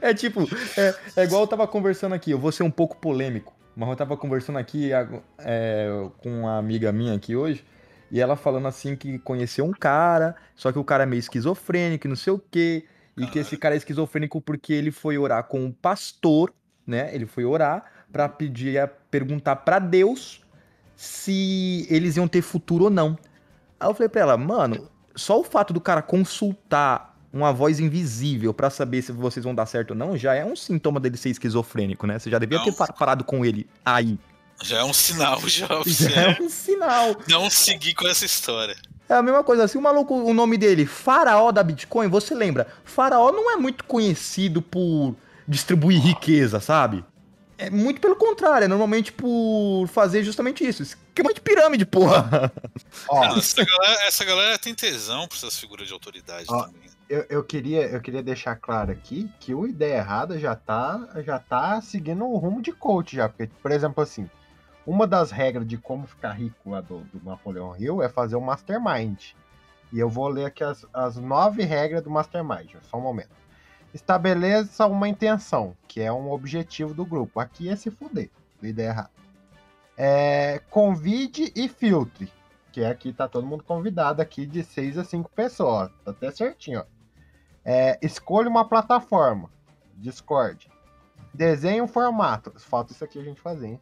É tipo, é, é igual eu tava conversando aqui, eu vou ser um pouco polêmico, mas eu tava conversando aqui a- é, com uma amiga minha aqui hoje, e ela falando assim que conheceu um cara, só que o cara é meio esquizofrênico e não sei o quê, e que esse cara é esquizofrênico porque ele foi orar com um pastor, né? Ele foi orar pra pedir, a perguntar pra Deus se eles iam ter futuro ou não. Aí eu falei pra ela, mano, só o fato do cara consultar uma voz invisível pra saber se vocês vão dar certo ou não, já é um sintoma dele ser esquizofrênico, né? Você já devia ter Não. pa- parado com ele aí. Já é um sinal, já. pra Já é um sinal. não seguir com essa história. É a mesma coisa, se o maluco, o nome dele, Faraó da Bitcoin, você lembra? Faraó não é muito conhecido por distribuir riqueza, sabe? É muito pelo contrário, é normalmente por fazer justamente isso. Esquema de pirâmide, porra. Ó, Não, essa, galera, essa galera tem tesão pra essas figuras de autoridade Ó, também. eu, eu, queria, eu queria deixar claro aqui que o Ideia Errada já tá, já tá seguindo o rumo de coach já. Porque, por exemplo, assim, uma das regras de como ficar rico lá do, do Napoleão Hill é fazer o Mastermind. E eu vou ler aqui as, as nove regras do Mastermind. Só um momento. Estabeleça uma intenção, que é um objetivo do grupo. Aqui é se fuder, Ideia Errada. É, convide e filtre. Que é aqui tá todo mundo convidado aqui de seis a cinco pessoas. ó. Tá até certinho, ó. É, escolha uma plataforma. Discord. Desenhe um formato. Falta isso aqui a gente fazer, hein?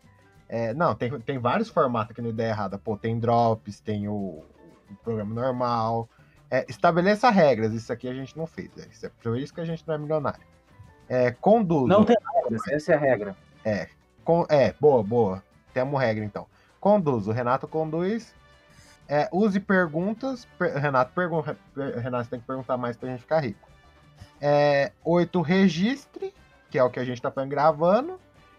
É, não, tem, tem vários formatos aqui no Ideia Errada. Pô, tem Drops, tem o, o programa normal. É, estabeleça regras. Isso aqui a gente não fez. É, isso é por isso que a gente não é milionário. É, conduzo. Não tem regras, essa é a regra. Con- é, boa, boa. Temos regra então. Conduzo. Renato conduz. É, use perguntas. Per- Renato pergunta. Renato você tem que perguntar mais pra gente ficar rico. É, oito, registre, que é o que a gente tá gravando.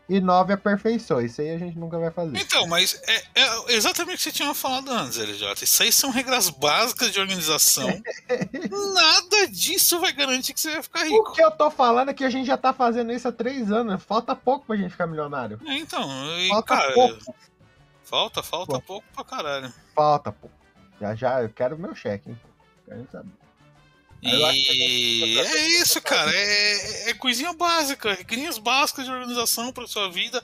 E nove, aperfeiçoe. Isso aí a gente nunca vai fazer. Então, mas é, é exatamente o que você tinha falado antes, LJ. Isso aí são regras básicas de organização. Nada disso vai garantir que você vai ficar O rico. que eu tô falando é que a gente já tá fazendo isso há três anos. Falta pouco pra gente ficar milionário. É, então, e, Falta cara, pouco. falta, falta Pouco. pouco pra caralho. Falta, pô. Já já, eu quero meu cheque, hein? Quero saber. E é isso, cara. É, é coisinha básica, regrinhas básicas de organização pra sua vida.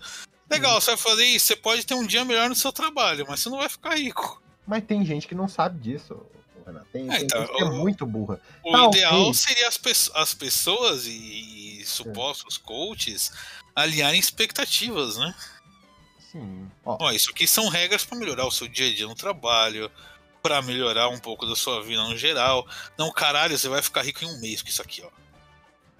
Legal, você vai fazer isso. Você pode ter um dia melhor no seu trabalho, mas você não vai ficar rico. Mas tem gente que não sabe disso, Renato. Tem, É, então, gente que é muito burra. O Tá, ok. ideal seria as, pesso- as pessoas e, e supostos coaches alinharem expectativas, né? Sim. Ó, Ó, isso aqui são regras pra melhorar o seu dia a dia no trabalho, pra melhorar um pouco da sua vida no geral. Não, caralho, você vai ficar rico em um mês com isso aqui, ó.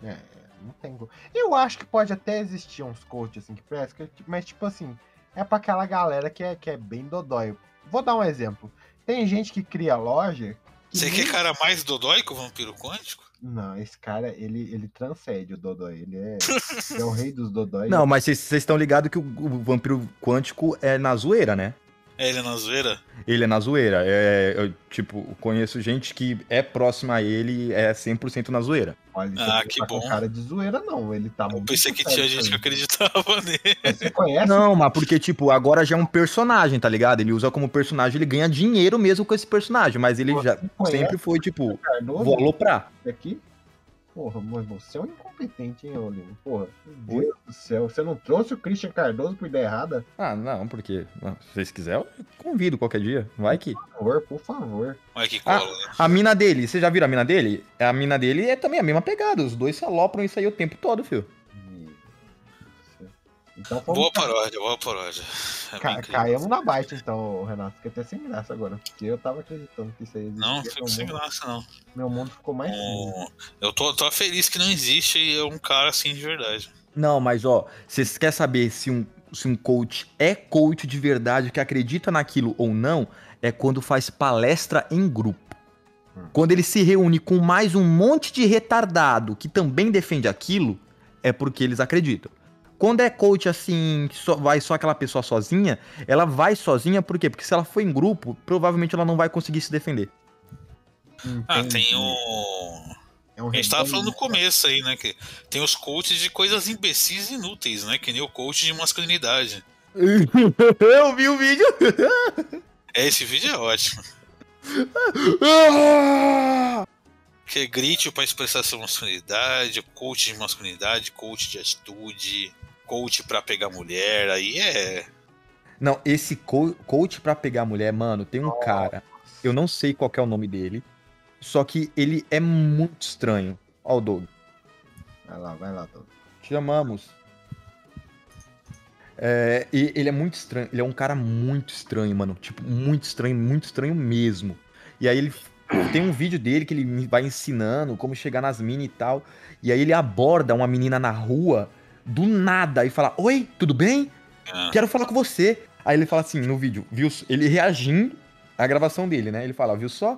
É, não tem. Eu acho que pode até existir uns coaches assim que prestam, que- mas tipo assim, é pra aquela galera que é, que é bem dodói. Vou dar um exemplo. Tem gente que cria loja. que Você nem- quer cara mais dodói que o vampiro quântico? Não, esse cara, ele, ele transcende o dodói. Ele é, ele é o rei dos dodói. Não, mas vocês vocês estão ligados que o, o vampiro quântico é na zoeira, né? É ele na zoeira? Ele é na zoeira. É, eu, tipo, conheço gente que é próxima a ele, é 100% na zoeira. Olha, ele Ah, não que tá com bom. cara de zoeira, não. Ele tá Eu pensei que tinha gente que ele. acreditava nele. Você conhece? Não, mas porque, tipo, agora já é um personagem, tá ligado? Ele usa como personagem, ele ganha dinheiro mesmo com esse personagem, mas ele já conhece sempre foi, tipo, vou aloprar. aqui? Porra, mas você é um incompetente, hein, Olino? Porra, meu Deus do céu. Você não trouxe o Christian Cardoso por ideia errada? Ah, não, porque não, se vocês quiserem, eu convido qualquer dia. Vai que. Por favor, por favor. Olha que Ah. cola, né? A mina dele, você já viram a mina dele? A mina dele é também a mesma pegada. Os dois se alopram isso aí o tempo todo, filho. Então vamos Boa paródia, boa paródia. É Ca caímos na baixa, então, Renato. Fiquei até sem graça agora. Porque eu tava acreditando que isso aí existia. Não, fico sem mundo, graça, não. meu mundo ficou mais. Eu tô, tô feliz que não existe um cara assim de verdade. Não, mas ó, vocês querem saber se um, se um coach é coach de verdade, que acredita naquilo ou não, é quando faz palestra em grupo. Hum. Quando ele se reúne com mais um monte de retardado que também defende aquilo, é porque eles acreditam. Quando é coach assim, que só vai só aquela pessoa sozinha, ela vai sozinha por quê? Porque se ela for em grupo, provavelmente ela não vai conseguir se defender. Ah, Entendi. tem o. É um A gente tava rebanho falando no de- começo aí, né? Que tem os coaches de coisas imbecis e inúteis, né? Que nem o coach de masculinidade. Eu vi o vídeo. É, esse vídeo é ótimo. Que é grite pra expressar sua masculinidade, coach de masculinidade, coach de atitude, coach pra pegar mulher, aí é. Não, esse co- coach pra pegar mulher, mano, tem um cara, eu não sei qual que é o nome dele, só que ele é muito estranho. Ó o Doug, Vai lá, vai lá, Doug. te amamos. É, e ele é muito estranho, ele é um cara muito estranho, mano, tipo, muito estranho, muito estranho mesmo. E aí ele tem um vídeo dele que ele vai ensinando como chegar nas minas e tal, e aí ele aborda uma menina na rua, do nada, e fala, oi, tudo bem? Ah, quero falar com você. Aí ele fala assim no vídeo, viu? Ele reagindo à gravação dele, né? Ele fala, viu só?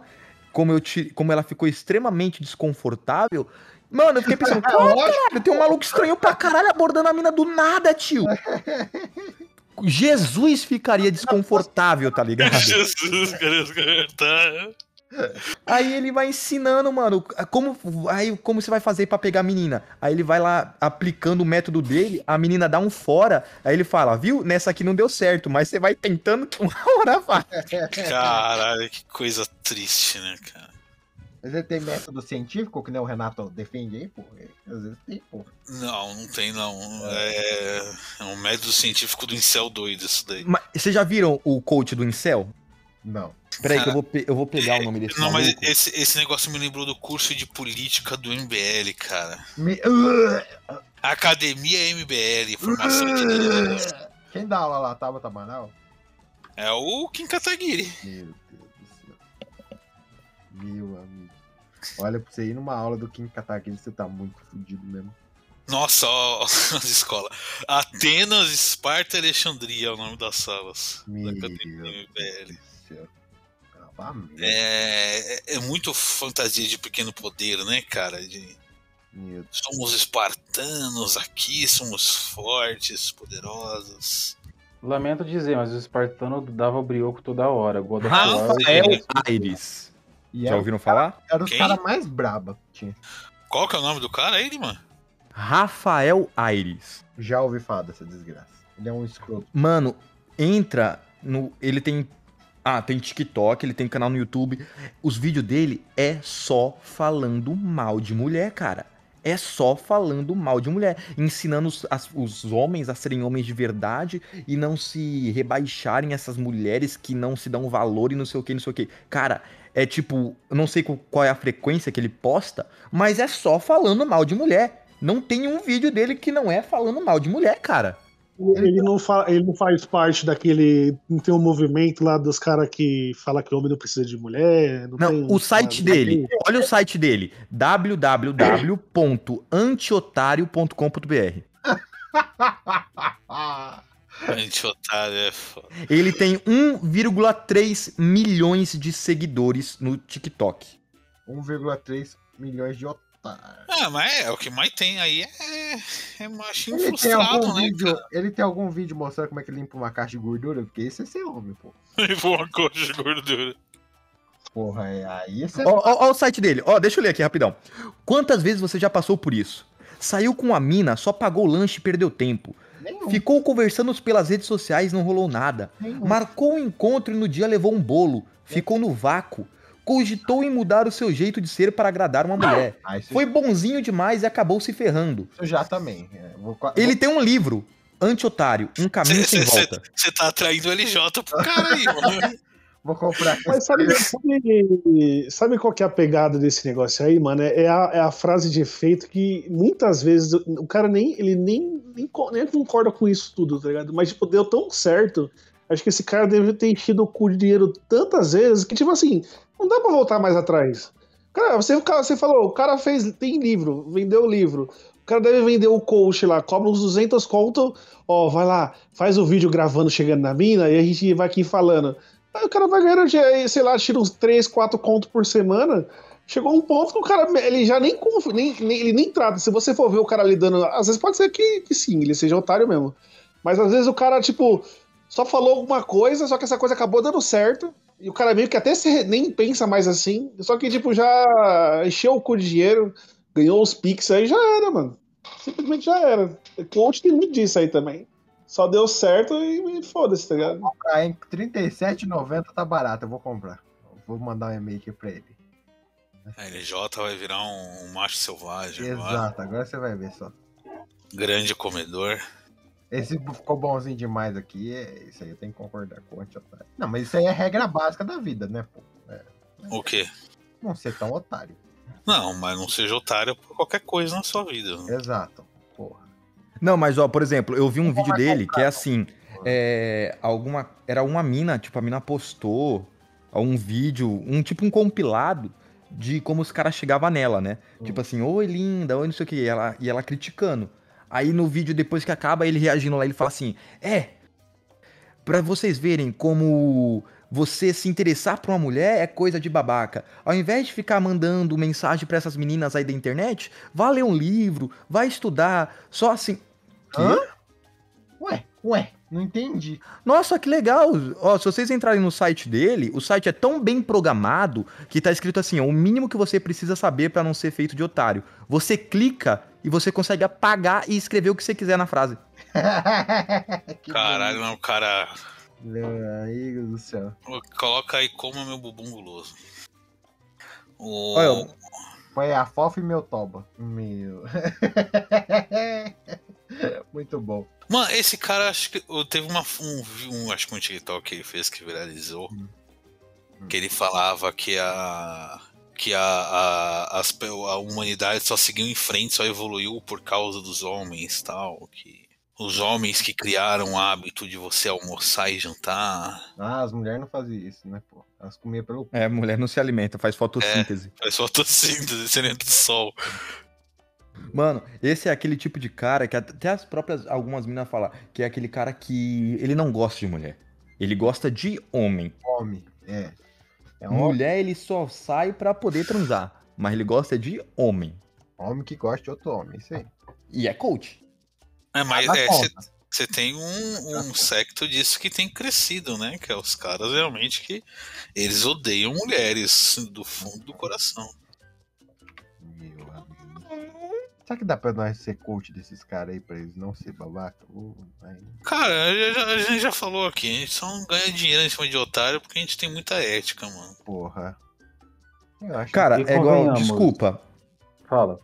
Como, eu te, como ela ficou extremamente desconfortável. Mano, eu fiquei pensando, É caralho, tem um maluco estranho pra caralho abordando a mina do nada, tio. Jesus ficaria desconfortável, tá ligado? Jesus, cara, tá. Aí ele vai ensinando, mano, como, aí, como você vai fazer pra pegar a menina. Aí ele vai lá aplicando o método dele, a menina dá um fora, aí ele fala, viu? Nessa aqui não deu certo, mas você vai tentando que uma hora vai. Caralho, que coisa triste, né, cara? Mas ele tem método científico, que nem o Renato defende aí, pô. Às vezes tem, pô. Não, não tem não. É, é um método científico do incel doido isso daí. Mas vocês já viram o coach do Incel? Não. Peraí, que eu vou, eu vou pegar o nome desse Não, mas maluco. esse, esse negócio me lembrou do curso de política do MBL, cara. Me- Academia MBL, formação de líderes. Quem dá aula lá? Tabata Amaral? É o Kim Kataguiri. Meu Deus do céu. Meu amigo. Olha, pra você ir numa aula do Kim Kataguiri, você tá muito fudido mesmo. Nossa, ó, as escolas. Atenas, Esparta e Alexandria é o nome das salas. Meu da academia MBL. Ah, É, é- é muito fantasia de pequeno poder, né, cara? De, somos espartanos aqui, somos fortes, poderosos. Lamento dizer, mas o espartano dava brioco toda hora. God of War, Rafael Aires. E Já ouviram falar? era os Quem? caras mais braba que tinha. Qual que é o nome do cara aí, mano? Rafael Aires. Já ouvi falar dessa desgraça. Ele é um escroto. Mano, entra no. Ele tem. Ah, tem TikTok, ele tem canal no YouTube. Os vídeos dele é só falando mal de mulher, cara. É só falando mal de mulher. Ensinando os, as- os homens a serem homens de verdade e não se rebaixarem essas mulheres que não se dão valor e não sei o que, não sei o que. Cara, é tipo, não sei qual é a frequência que ele posta, mas é só falando mal de mulher. Não tem um vídeo dele que não é falando mal de mulher, cara. Ele não, fa- ele não faz parte daquele. Não tem um movimento lá dos caras que fala que homem não precisa de mulher. Não, Não, tem o site dele. Olha o site dele. www.antiotário.com.br. Gente, otário é foda. Ele tem 1,3 milhões de seguidores no TikTok. 1,3 milhões de otários. Ah, mas é, o que mais tem aí é, é machinho Ele tem, frustrado, algum né, vídeo, ele tem algum vídeo mostrando como é que limpa uma caixa de gordura? Porque isso é ser homem, pô. Levou uma coxa de gordura. Porra, é aí esse é. Ó, ó, ó o site dele. Ó, deixa eu ler aqui rapidão. Quantas vezes você já passou por isso? Saiu com a mina, só pagou o lanche e perdeu tempo. Nenhum, Ficou conversando pelas redes sociais, não rolou nada. nenhum. Marcou um encontro e no dia levou um bolo. Ficou no vácuo. Cogitou em mudar o seu jeito de ser para agradar uma mulher. Ah, isso, Foi bonzinho demais e acabou se ferrando. isso já também. É, vou, Ele tem um livro, Anti-Otário, Um Caminho Sem Volta. Você tá atraindo o LJ pro cara aí, mano. vou comprar. Mas sabe, sabe, sabe qual que é a pegada desse negócio aí, mano? É a, é a frase de efeito que muitas vezes o cara nem, ele nem, nem, nem concorda com isso tudo, tá ligado? Mas, tipo, deu tão certo. Acho que esse cara deve ter enchido o cu de dinheiro tantas vezes que, tipo assim, não dá pra voltar mais atrás. Cara, você, você falou, o cara fez, tem livro, vendeu o livro. O cara deve vender o coach lá, cobra uns 200 conto, ó, vai lá, faz o vídeo gravando, chegando na mina, e a gente vai aqui falando. Aí o cara vai ganhando, sei lá, tira uns 3, 4 contos por semana. Chegou um ponto que o cara, ele já nem, nem, nem- ele nem trata. Se você for ver o cara lidando, às vezes pode ser que, que sim, ele seja otário mesmo. Mas às vezes o cara, tipo, só falou alguma coisa, só que essa coisa acabou dando certo. E o cara meio que até se- nem pensa mais assim. Só que, tipo, já encheu o cu de dinheiro, ganhou os Pix aí, já era, mano. Simplesmente já era. Coach tem muito disso aí também. Só deu certo e, e foda-se, tá ligado? Ah, em 37,90 tá barato, eu vou comprar. Vou mandar um e-mail aqui pra ele. A LJ vai virar um, um macho selvagem agora. Exato, agora você vai ver só. Grande comedor. Esse ficou bonzinho demais aqui, é- isso aí eu tenho que concordar com o anti-otário. Não, mas isso aí é regra básica da vida, né, pô? O quê? Não ser tão otário. Não, mas não seja otário por qualquer coisa na sua vida. Exato. Porra. Não, mas ó, por exemplo, eu vi um vídeo dele que é assim, é, alguma, era uma mina, tipo, a mina postou um vídeo, um tipo um compilado de como os caras chegavam nela, né? Hum. Tipo assim, oi linda, oi não sei o que, e ela, e ela criticando. Aí no vídeo, depois que acaba, ele reagindo lá, ele fala assim, é, pra vocês verem como você se interessar por uma mulher é coisa de babaca. Ao invés de ficar mandando mensagem pra essas meninas aí da internet, vá ler um livro, vai estudar, só assim... Hã? Ué, ué, não entendi. Nossa, que legal! Ó, se vocês entrarem no site dele, o site é tão bem programado que tá escrito assim: ó, o mínimo que você precisa saber pra não ser feito de otário. Você clica e você consegue apagar e escrever o que você quiser na frase. Caralho, não, cara. Meu amigo do céu. Coloca aí como meu bumbum guloso. O... Olha, Foi a fofa e meu toba. Meu. Muito bom. Mano, esse cara, acho que eu- teve uma, um, um, acho que um TikTok que ele fez que viralizou. Que ele falava que a. Que a, a, as a humanidade só seguiu em frente, só evoluiu por causa dos homens tal. Que os homens que criaram o hábito de você almoçar e jantar. Ah, as mulheres não faziam isso, né, pô? Elas comiam pelo. É, mulher não se alimenta, faz fotossíntese. Faz fotossíntese, serento do sol. Mano, esse é aquele tipo de cara que até as próprias algumas meninas falam que é aquele cara que ele não gosta de mulher. Ele gosta de homem. Homem, é. É um Mulher ele só sai pra poder transar, mas ele gosta de homem. homem que gosta de outro homem, isso aí. E é coach. É, mas Na é, você tem um, um secto disso que tem crescido, né? Que é os caras realmente que eles odeiam mulheres do fundo do coração. Será que dá pra nós ser coach desses caras aí pra eles não ser babaca? Uh. Cara, a já- a gente já falou aqui, a gente só não ganha dinheiro em cima de otário porque a gente tem muita ética, mano. Porra. Eu acho Cara, é igual, desculpa. Fala.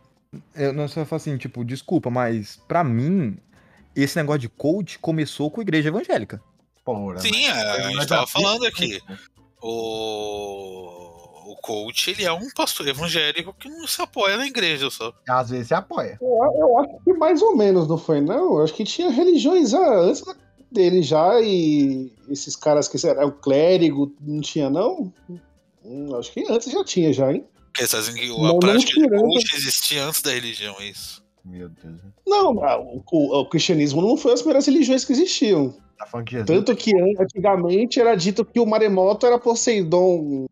Eu não sei falar assim, tipo, desculpa, mas pra mim esse negócio de coach começou com a igreja evangélica. Porra, Sim, mas- a, a mas gente tava falando aqui. O, o coach, ele é um pastor evangélico que não se apoia na igreja só. Às vezes você apoia. Eu, eu acho que mais ou menos, não foi? Não, eu acho que tinha religiões já antes dele já e esses caras que era o clérigo, não tinha não? Hum, acho que antes já tinha já, hein? Porque dizem que Não, a não prática de tirando. coach existia antes da religião, é isso. Meu Deus. Não, a- o, o- o cristianismo não foi as primeiras religiões que existiam. Tá. Tanto que an- antigamente era dito que o maremoto era Poseidon,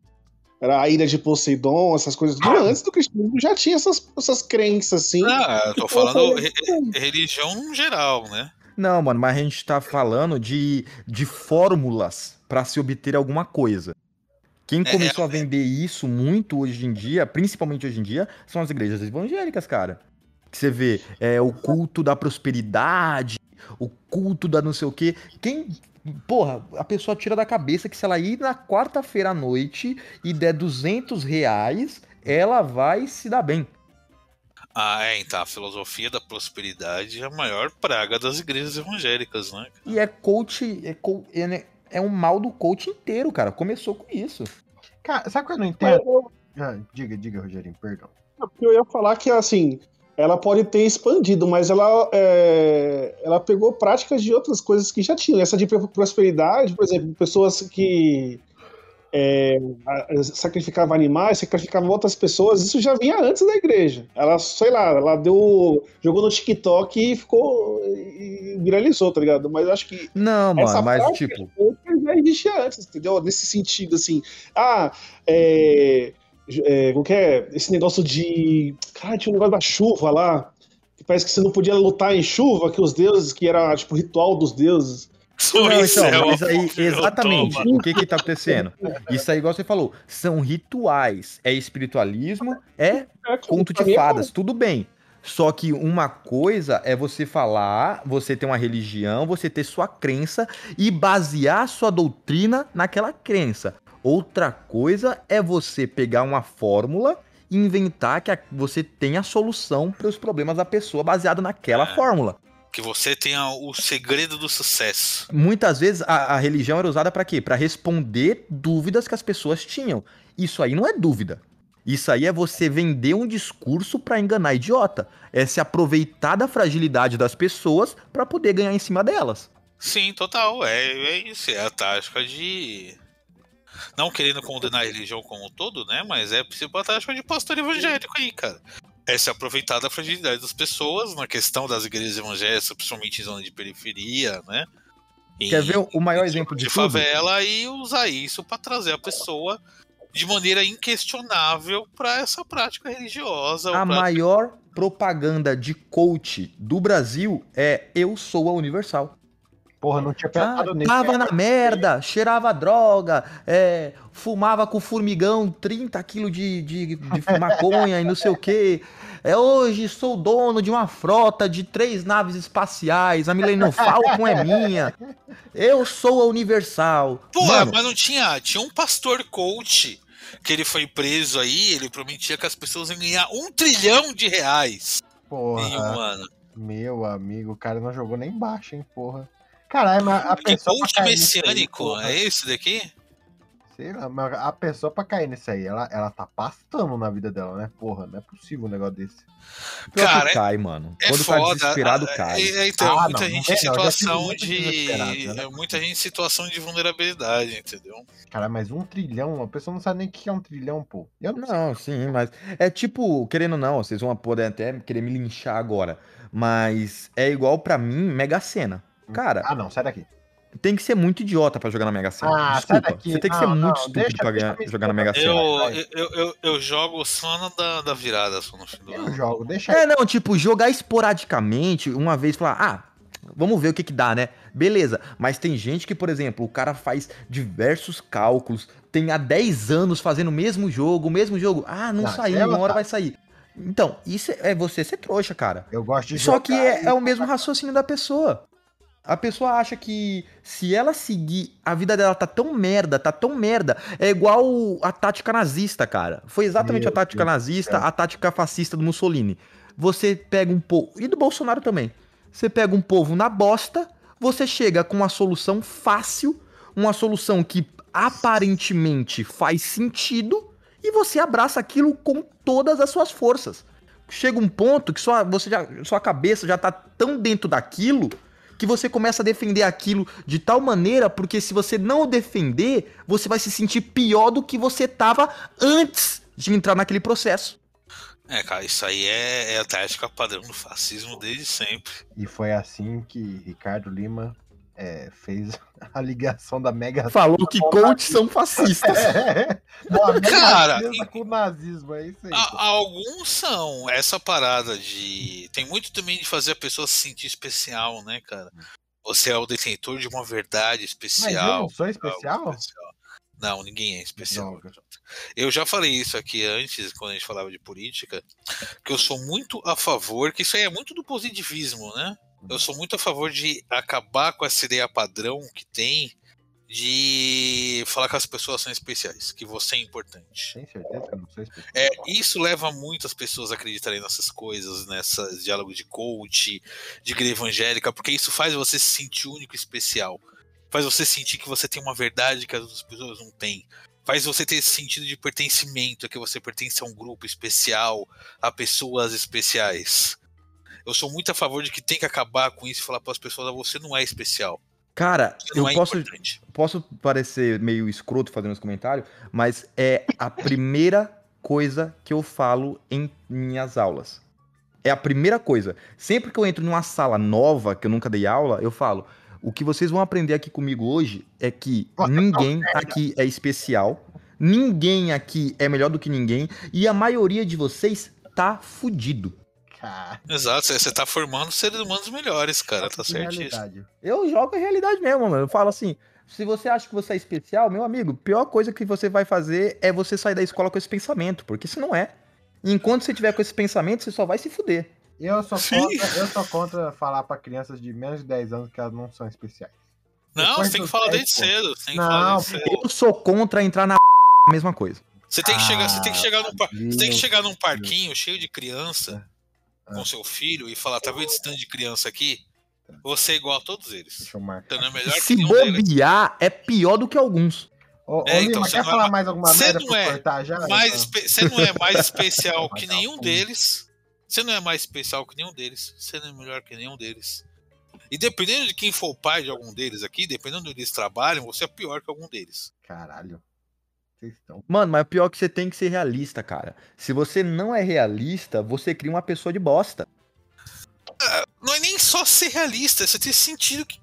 era a ilha de Poseidon, essas coisas. Tudo antes do cristianismo já tinha essas, essas crenças assim. Ah, eu tô Eu falando falei, re- religião geral, né? Não, mano, mas a gente tá falando de, de fórmulas pra se obter alguma coisa. Quem É, começou a vender isso muito hoje em dia, principalmente hoje em dia, são as igrejas evangélicas, cara. Que você vê, é o culto da prosperidade, o culto da não sei o quê. Quem. Porra, a pessoa tira da cabeça que se ela ir na quarta-feira à noite e der 200 reais, ela vai se dar bem. Ah, é, então a filosofia da prosperidade é a maior praga das igrejas evangélicas, né? E é coach. É, co- é, né, é um mal do coach inteiro, cara. Começou com isso. Cara, sabe o que eu não entendo? eu- Ah, diga, diga, Rogerinho, perdão. Porque eu ia falar que, assim, ela pode ter expandido, mas ela, é, ela pegou práticas de outras coisas que já tinham. Essa de prosperidade, por exemplo, pessoas que é, sacrificavam animais, sacrificavam outras pessoas, isso já vinha antes da igreja. Ela, sei lá, ela deu. jogou no TikTok e ficou. e viralizou, tá ligado? Mas eu acho que Não, mano, mas tipo. outras já existia antes, entendeu? Nesse sentido, assim. Ah, é. É como que é? Esse negócio de. Cara, tinha um negócio da chuva lá. Que parece que você não podia lutar em chuva, que os deuses, que era tipo ritual dos deuses. Não, isso então, é mas aí, exatamente, o que que tá acontecendo? Isso aí, igual você falou, são rituais, é espiritualismo, é É, conto de fadas, tudo bem. Só que uma coisa é você falar, você ter uma religião, você ter sua crença e basear sua doutrina naquela crença. Outra coisa é você pegar uma fórmula e inventar que você tem a solução para os problemas da pessoa baseado naquela É. fórmula. Que você tenha o segredo do sucesso. Muitas vezes a, a religião era usada para quê? Para responder dúvidas que as pessoas tinham. Isso aí não é dúvida. Isso aí é você vender um discurso para enganar idiota. É se aproveitar da fragilidade das pessoas para poder ganhar em cima delas. Sim, total. É, é isso. É a tática de. Não querendo condenar a religião como um todo, né? Mas é possível a tática de pastor evangélico aí, cara. É se aproveitar da fragilidade das pessoas na questão das igrejas evangélicas, principalmente em zona de periferia, né? E- Quer ver o maior exemplo de, de tudo? favela e usar isso pra trazer a pessoa de maneira inquestionável pra essa prática religiosa. A prática- maior propaganda de coach do Brasil é Eu Sou a Universal. Porra, não tinha Ah, pensado nisso. tava na merda, cheirava droga, é, fumava com formigão 30 quilos de, de, de maconha e não sei o que. É, hoje sou dono de uma frota de três naves espaciais, a Millennium Falcon é minha. Eu sou a Universal. Porra, Mano, mas não tinha. Tinha um pastor coach que ele foi preso aí, ele prometia que as pessoas iam ganhar um trilhão de reais em um Porra, ano. meu amigo, o cara não jogou nem baixo, hein, porra. Caralho, mas a Que pessoa. nisso aí, messiânico, porra. é esse daqui? Sei lá, mas a pessoa pra cair nisso aí, ela, ela tá pastando na vida dela, né? Porra, não é possível um negócio desse. Pior Cara, que cai, mano. É Quando tá foda. desesperado, ah, cai. é- é, então, Ah, muita não, gente não em é, situação muita de. né? é, Muita gente em situação de vulnerabilidade, entendeu? Cara, mas um trilhão, a pessoa não sabe nem o que é um trilhão, pô. Eu não, sei. Não, sim, mas é tipo, querendo ou não, vocês vão poder até querer me linchar agora, mas é igual pra mim Mega Sena. Cara, Ah, não, sai daqui. tem que ser muito idiota pra jogar na Mega Sena. Ah, sai Desculpa, daqui. você tem que Não, ser não, muito estúpido deixa- pra deixa ganhar- jogar na Mega. Sena. Eu, eu, eu, eu jogo só na da, da virada, só no do Eu jogo, deixa É, não, tipo, jogar esporadicamente, uma vez falar, ah, vamos ver o que que dá, né? Beleza, mas tem gente que, por exemplo, o cara faz diversos cálculos, tem há 10 anos fazendo o mesmo jogo, o mesmo jogo, ah, não, Não, saiu, ela uma hora tá- vai sair. Então, isso é você ser trouxa, cara. Eu gosto de Só jogar que é, é o mesmo raciocínio da pessoa. A pessoa acha que se ela seguir, a vida dela tá tão merda, tá tão merda. É igual a tática nazista, cara. Foi exatamente Meu a tática Deus nazista, céu. a tática fascista do Mussolini. Você pega um povo. E do Bolsonaro também. Você pega um povo na bosta, você chega com uma solução fácil, uma solução que aparentemente faz sentido, e você abraça aquilo com todas as suas forças chega um ponto que sua, você já, sua cabeça já tá tão dentro daquilo que você começa a defender aquilo de tal maneira, porque se você não o defender, você vai se sentir pior do que você tava antes de entrar naquele processo. É, cara, isso aí é, é a tática padrão do fascismo desde sempre. E foi assim que Ricardo Lima é, fez a ligação da Mega Falou que coaches são fascistas. Não, a Mega Cara, Sena com o nazismo, é isso aí. A- alguns são essa parada de. Tem muito também de fazer a pessoa se sentir especial, né, cara? Você é o detentor de uma verdade Mas eu especial. não especial? especial. Não, ninguém é especial. Eu já falei isso aqui antes, quando a gente falava de política, que eu sou muito a favor, que isso aí é muito do positivismo, né? Eu sou muito a favor de acabar com essa ideia padrão que tem de falar que as pessoas são especiais, que você é importante. Tem certeza que eu não sou especial? É, isso leva muitas pessoas a acreditarem nessas coisas, nessas diálogos de coach, de igreja evangélica, porque isso faz você se sentir único e especial. Faz você sentir que você tem uma verdade que as outras pessoas não têm. Faz você ter esse sentido de pertencimento, que você pertence a um grupo especial, a pessoas especiais. Eu sou muito a favor de que tem que acabar com isso e falar para as pessoas: "Ah, você não é especial, Cara, eu é posso, importante. posso parecer meio escroto fazendo esse comentário, mas é a primeira coisa que eu falo em minhas aulas. É a primeira coisa. Sempre que eu entro numa sala nova, que eu nunca dei aula, eu falo: o que vocês vão aprender aqui comigo hoje é que ninguém aqui é especial, ninguém aqui é melhor do que ninguém, e a maioria de vocês tá fudido. Exato, você está formando seres humanos melhores, cara, tá certíssimo. Eu jogo a realidade mesmo, mano. Eu falo assim: se você acha que você é especial, meu amigo, a pior coisa que você vai fazer é você sair da escola com esse pensamento, porque isso não é. Enquanto você tiver com esse pensamento, você só vai se fuder. Eu sou, Sim. contra, eu sou contra falar pra crianças de menos de 10 anos que elas não são especiais. Não, você tem que falar 10, desde pô. cedo. Não, falar desde cedo. Eu sou contra entrar na a mesma coisa. Você tem que chegar, você tem que Ah, chegar num, par- tem que chegar num parquinho cheio de criança Ah. com seu filho e falar, tá vendo esse tanto de criança aqui? Você é igual a todos eles. Deixa eu marcar. Não é Se bobear, é pior do que alguns. Ô, É, então, Lima, você quer não é falar ma- mais alguma merda não é cortar já? Mais Então, espe- Você não é mais especial que nenhum deles. Você não é mais especial que nenhum deles. Você não é melhor que nenhum deles. E dependendo de quem for o pai de algum deles aqui, dependendo de onde eles trabalham, você é pior que algum deles. Caralho. Vocês estão. Mano, mas o pior é que você tem que ser realista, cara. Se você não é realista, você cria uma pessoa de bosta. Não é nem só ser realista, é você ter sentido que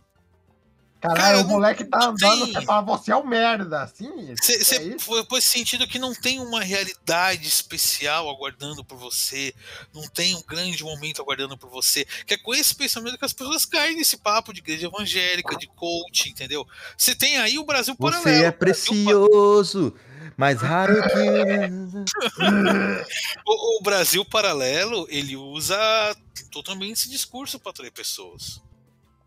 Caralho, Cara, o moleque tá andando, tem. você fala, você é o merda, assim? Você, é foi sentido que não tem uma realidade especial aguardando por você, não tem um grande momento aguardando por você. Que é com esse pensamento que as pessoas caem nesse papo de igreja evangélica, de coach, entendeu? Você tem aí o Brasil paralelo. Você é o Brasil precioso, mais raro que. O, o Brasil Paralelo, ele usa totalmente esse discurso para atrair pessoas.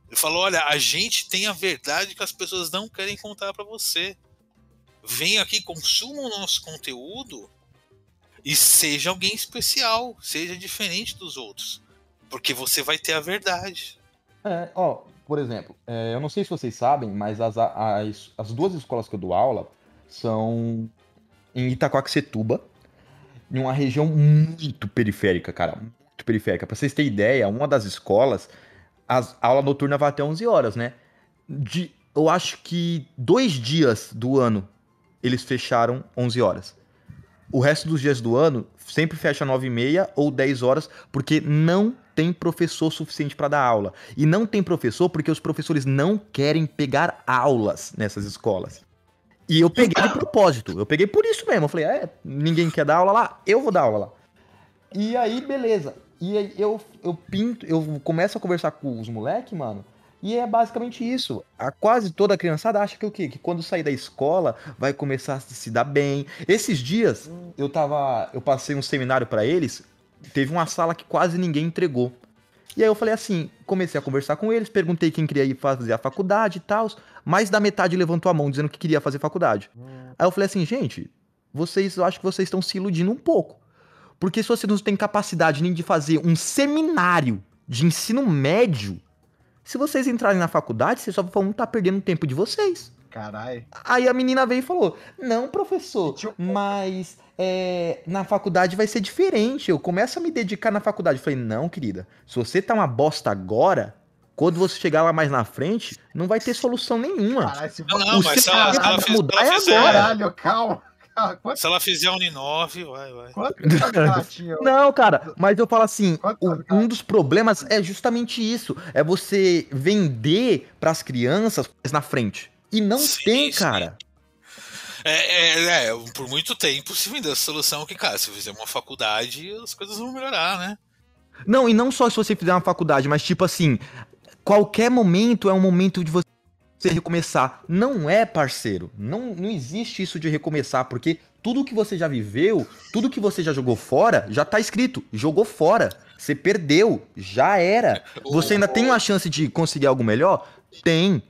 Ele falou: olha, a gente tem a verdade que as pessoas não querem contar para você. Venha aqui, consuma o nosso conteúdo e seja alguém especial, seja diferente dos outros. Porque você vai ter a verdade. É, ó, por exemplo, é, eu não sei se vocês sabem, mas as, as, as duas escolas que eu dou aula são em Itacoaxetuba, em uma região muito periférica, cara, muito periférica. Pra vocês terem ideia, uma das escolas, as- a aula noturna vai até 11 horas, né? De, eu acho que dois dias do ano eles fecharam 11 horas. O resto dos dias do ano sempre fecha 9 e meia ou 10 horas, porque não tem professor suficiente para dar aula. E não tem professor porque os professores não querem pegar aulas nessas escolas. E eu peguei de propósito. Eu peguei por isso mesmo. Eu falei, é, ninguém quer dar aula lá? Eu vou dar aula lá. E aí, beleza. E aí eu, eu pinto, eu começo a conversar com os moleques, mano. E é basicamente isso. A quase toda a criançada acha que o quê? Que quando sair da escola vai começar a se dar bem. Esses dias eu tava, eu passei um seminário pra eles, teve uma sala que quase ninguém entregou. E aí eu falei assim, comecei a conversar com eles, perguntei quem queria ir fazer a faculdade e tal, mais da metade levantou a mão dizendo que queria fazer faculdade. Aí eu falei assim, gente, vocês, eu acho que vocês estão se iludindo um pouco. Porque se vocês não têm capacidade nem de fazer um seminário de ensino médio, se vocês entrarem na faculdade, vocês só vão estar perdendo o tempo de vocês. Caralho. Aí a menina veio e falou: Não, professor, mas é, na faculdade vai ser diferente. Eu começo a me dedicar na faculdade. Eu falei: Não, querida, se você tá uma bosta agora, quando você chegar lá mais na frente, não vai ter solução nenhuma. Caralho, se Não, não, O mas se ela, se ela mudar se ela é agora. Caralho, calma. calma. Quanto, se ela fizer Uni9, vai, vai. quanto? Não, cara, mas eu falo assim, Quanto um dos problemas é justamente isso, é você vender pras crianças na frente. E não Sim, tem, sim. cara. É, é, é, por muito tempo se vendeu a solução que, cara, se fizer uma faculdade, as coisas vão melhorar, né? Não, e não só se você fizer uma faculdade, mas tipo assim, qualquer momento é um momento de você recomeçar. Não é, parceiro. Não, não existe isso de recomeçar, porque tudo que você já viveu, tudo que você já jogou fora, já tá escrito. Jogou fora. Você perdeu. Já era. Você ainda tem uma chance de conseguir algo melhor? Tem.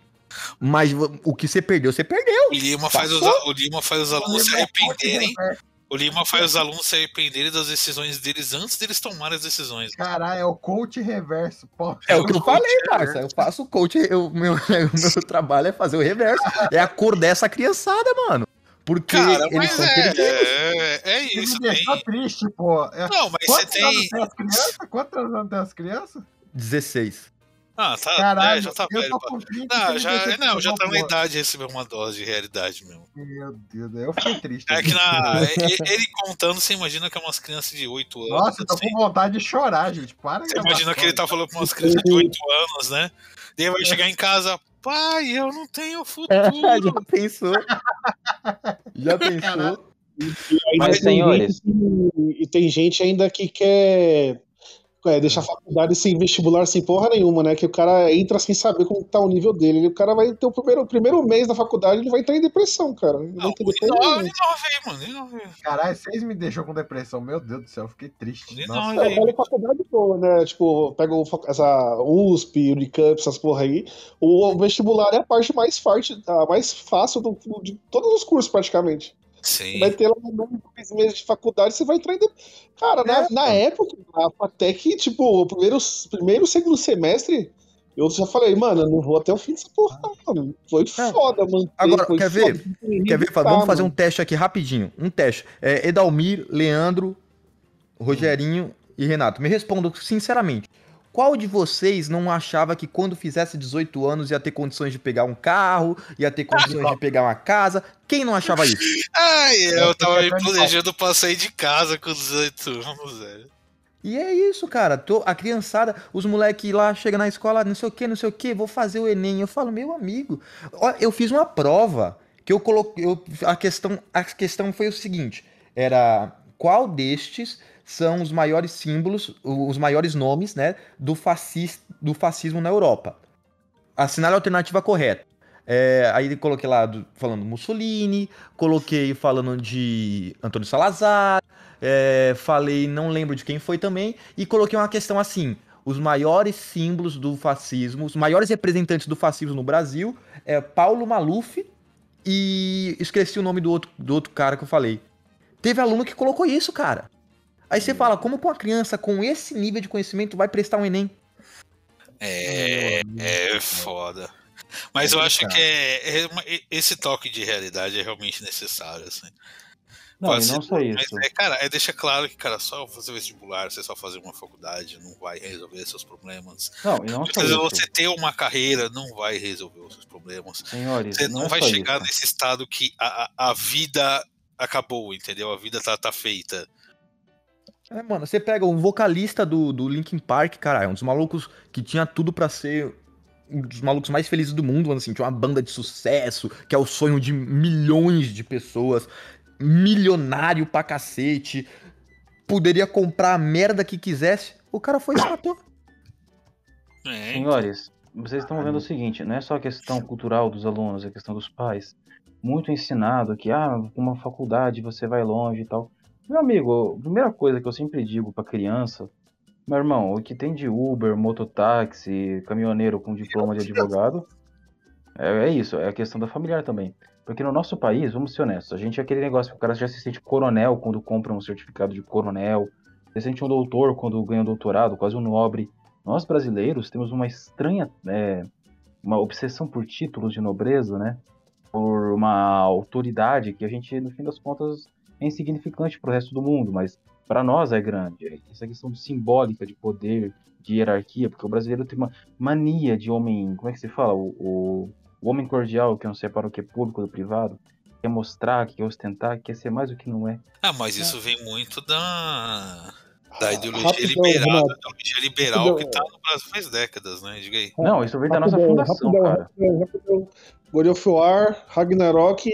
Mas o que você perdeu, você perdeu. O Lima faz os, o Lima faz os alunos se arrependerem. O Lima faz os alunos se arrependerem das decisões deles antes deles tomarem as decisões. Caralho, é o coach reverso. Pô, É o que eu falei, parça. Eu faço coach, eu, meu, o meu trabalho é fazer o reverso. É acordar essa criançada, mano. Porque Cara, eles mas são é, perdidos. é, é Você isso. me deixou Tem... triste, pô. É- Não, mas você Quantos anos tem. tem as crianças? Quantos anos tem as crianças? 16. Ah, tá, Caralho, é, já tá velho. tô pá. com 30. Não, já, não, já tá na idade de receber uma dose de realidade mesmo. Meu Deus, eu fiquei triste. É que na, e- ele contando, você imagina que é umas crianças de 8 anos. Nossa, eu tô assim. com vontade de chorar, gente. Para Você imagina que ele tá falando pra umas crianças de 8 anos, né? Daí vai chegar em casa, pai, eu não tenho futuro. já pensou? Já pensou? Caralho. Mas, tem senhores- gente e tem gente ainda que quer é, deixar a faculdade sem vestibular, sem porra nenhuma, né? Que o cara entra sem saber como tá o nível dele. O cara vai ter o primeiro, o primeiro mês da faculdade, ele vai entrar em depressão, cara. Ele Não, ter o depressão. N9 aí, mano. N9 aí. Caralho, vocês me deixou com depressão. Meu Deus do céu, eu fiquei triste. Ele Nossa. não, É, faculdade boa, né? Tipo, pega essa USP, Unicamp, essas porra aí. O vestibular é a parte mais forte, a mais fácil do- de todos os cursos, praticamente. Sim. Vai ter lá dois meses de faculdade, você vai entrar de- Cara, na, na época, até que, tipo, o primeiro, primeiro segundo semestre, eu já falei, mano, eu não vou até o fim dessa porra, mano. Foi foda, mano. Agora, quer ver? Quer ver? Vamos fazer um teste aqui rapidinho. Um teste. É, Edalmir, Leandro, Rogerinho e Renato. Me respondam sinceramente. Qual de vocês não achava que quando fizesse 18 anos ia ter condições de pegar um carro, ia ter condições de pegar uma casa? Quem não achava isso? Ai, eu tava me Eu planejando pra sair de casa com 18 anos, velho. E é isso, cara. Tô- a criançada, os moleques lá chegam na escola, não sei o que, não sei o que, vou fazer o Enem. Eu falo, meu amigo, ó, eu fiz uma prova que eu coloquei. eu- a, questão, a questão foi o seguinte: era qual destes são os maiores símbolos, os maiores nomes, né, do, fascis, do fascismo na Europa? Assinale a alternativa correta. É, aí coloquei lá do- falando Mussolini, coloquei falando de Antônio Salazar, é, falei, não lembro de quem foi também, e coloquei uma questão assim: os maiores símbolos do fascismo, os maiores representantes do fascismo no Brasil é Paulo Maluf e esqueci o nome do outro, do outro cara que eu falei. Teve aluno que colocou isso, cara. Aí você fala, como que uma criança com esse nível de conhecimento vai prestar um Enem? É, é foda. Mas eu acho que é, é esse toque de realidade é realmente necessário, assim. Não, Pode e não ser só Mas, isso. é, cara, é deixar claro que, cara, só fazer vestibular, você só fazer uma faculdade não vai resolver seus problemas. Não, e não só isso. você ter uma carreira não vai resolver os seus problemas. Senhores, Você não, não é vai chegar isso. nesse estado que a, a, a vida acabou, entendeu? A vida tá, tá feita. É, mano, você pega um vocalista do, do Linkin Park, cara, é um dos malucos que tinha tudo pra ser um dos malucos mais felizes do mundo, mano, assim, tinha uma banda de sucesso, que é o sonho de milhões de pessoas, milionário pra cacete, poderia comprar a merda que quisesse, o cara foi e se matou. É, Senhores, vocês estão vendo o seguinte, não é só a questão cultural dos alunos, é a questão dos pais. Muito ensinado que, ah, com uma faculdade você vai longe e tal. Meu amigo, a primeira coisa que eu sempre digo pra criança, meu irmão, o que tem de Uber, mototáxi, caminhoneiro com diploma de advogado, é, é isso, é a questão da familiar também. Porque no nosso país, vamos ser honestos, a gente é aquele negócio que o cara já se sente coronel quando compra um certificado de coronel, se sente um doutor quando ganha um doutorado, quase um nobre. Nós brasileiros temos uma estranha, é, uma obsessão por títulos de nobreza, né? Por uma autoridade que a gente, no fim das contas, é insignificante para o resto do mundo, mas para nós é grande. Essa questão simbólica de poder, de hierarquia, porque o brasileiro tem uma mania de homem, como é que se fala? O, o, o homem cordial que não separa o que é público do privado, quer mostrar, quer ostentar, quer ser mais do que não é. Ah, mas isso vem muito da, da ideologia Rapidão, liberal, Renato. da ideologia liberal Rapidão. que tá no Brasil faz décadas, né? Diga aí. Não, isso vem da nossa fundação, rapidão, cara. rapidão, rapidão. God of War, Ragnarok,